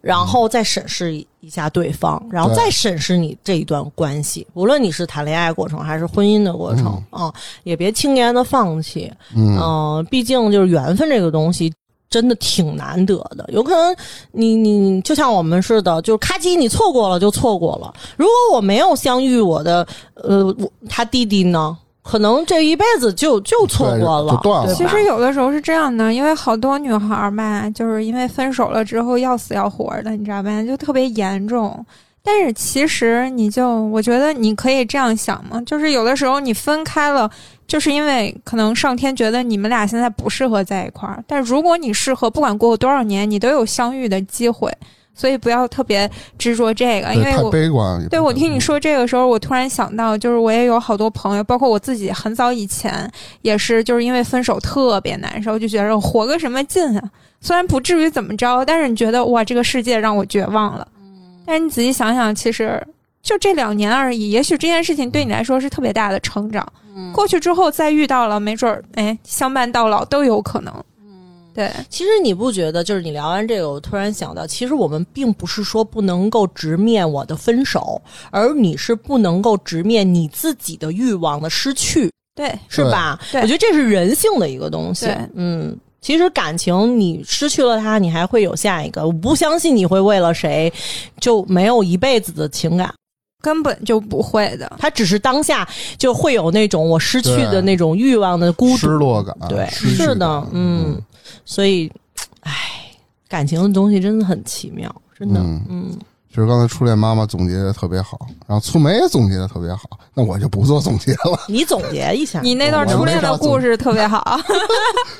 Speaker 1: 然后再审视一下对方，然后再审视你这一段关系。无论你是谈恋爱过程还是婚姻的过程啊、也别轻言的放弃。
Speaker 2: 嗯
Speaker 1: 嗯、毕竟就是缘分这个东西。真的挺难得的，有可能你你你就像我们似的，就是咔叽你错过了就错过了。如果我没有相遇我的呃我他弟弟呢，可能这一辈子就就错过了，
Speaker 2: 就断了
Speaker 4: 其实有的时候是这样的，因为好多女孩儿吧，就是因为分手了之后要死要活的，你知道吧？就特别严重。但是其实你就，我觉得你可以这样想嘛，就是有的时候你分开了，就是因为可能上天觉得你们俩现在不适合在一块儿。但如果你适合，不管过多少年，你都有相遇的机会。所以不要特别执着这个，因为我
Speaker 2: 悲观。
Speaker 4: 对我听你说这个时候，我突然想到，就是我也有好多朋友，包括我自己，很早以前也是，就是因为分手特别难受，就觉得我活个什么劲啊！虽然不至于怎么着，但是你觉得哇，这个世界让我绝望了。但是你仔细想想，其实就这两年而已，也许这件事情对你来说是特别大的成长。过去之后再遇到了，没准儿哎，相伴到老都有可能。对，
Speaker 1: 其实你不觉得，就是你聊完这个，我突然想到，其实我们并不是说不能够直面我的分手，而你是不能够直面你自己的欲望的失去，
Speaker 4: 对，
Speaker 1: 是吧？
Speaker 4: 对
Speaker 1: 我觉得这是人性的一个东西
Speaker 4: 对。
Speaker 1: 嗯，其实感情你失去了它，你还会有下一个。我不相信你会为了谁就没有一辈子的情感，
Speaker 4: 根本就不会的。
Speaker 1: 他只是当下就会有那种我失去的那种欲望的孤
Speaker 2: 失。落感，
Speaker 1: 对，是的
Speaker 2: 感，
Speaker 1: 嗯，所以，唉，感情的东西真的很奇妙，真的，
Speaker 2: 嗯。
Speaker 1: 嗯，
Speaker 2: 其实刚才初恋妈妈总结的特别好，然后粗梅也总结的特别好，那我就不做总结了。
Speaker 1: 你总结一下，
Speaker 4: 你那段初恋的故事特别好，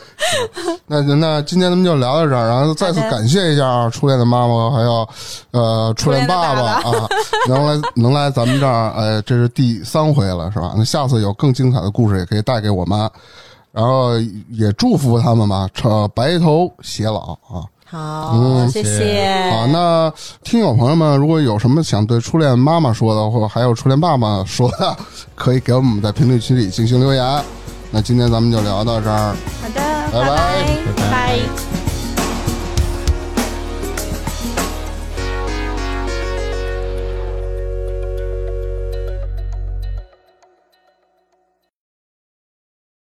Speaker 2: 那那今天咱们就聊到这儿，然后再次感谢一下啊初恋的妈妈，还有呃初恋爸爸啊，能来能来咱们这儿，呃，这是第三回了，是吧？那下次有更精彩的故事也可以带给我们，然后也祝福他们吧，成，白头偕老啊。
Speaker 1: 好，
Speaker 2: 嗯
Speaker 1: 谢
Speaker 5: 谢
Speaker 1: 谢。
Speaker 2: 好，那听友朋友们，如果有什么想对初恋妈妈说的，或者还有初恋爸爸说的，可以给我们在评论区里进行留言。那今天咱们就聊到这儿。
Speaker 4: 好的，
Speaker 2: 拜拜
Speaker 4: 拜
Speaker 1: 拜拜。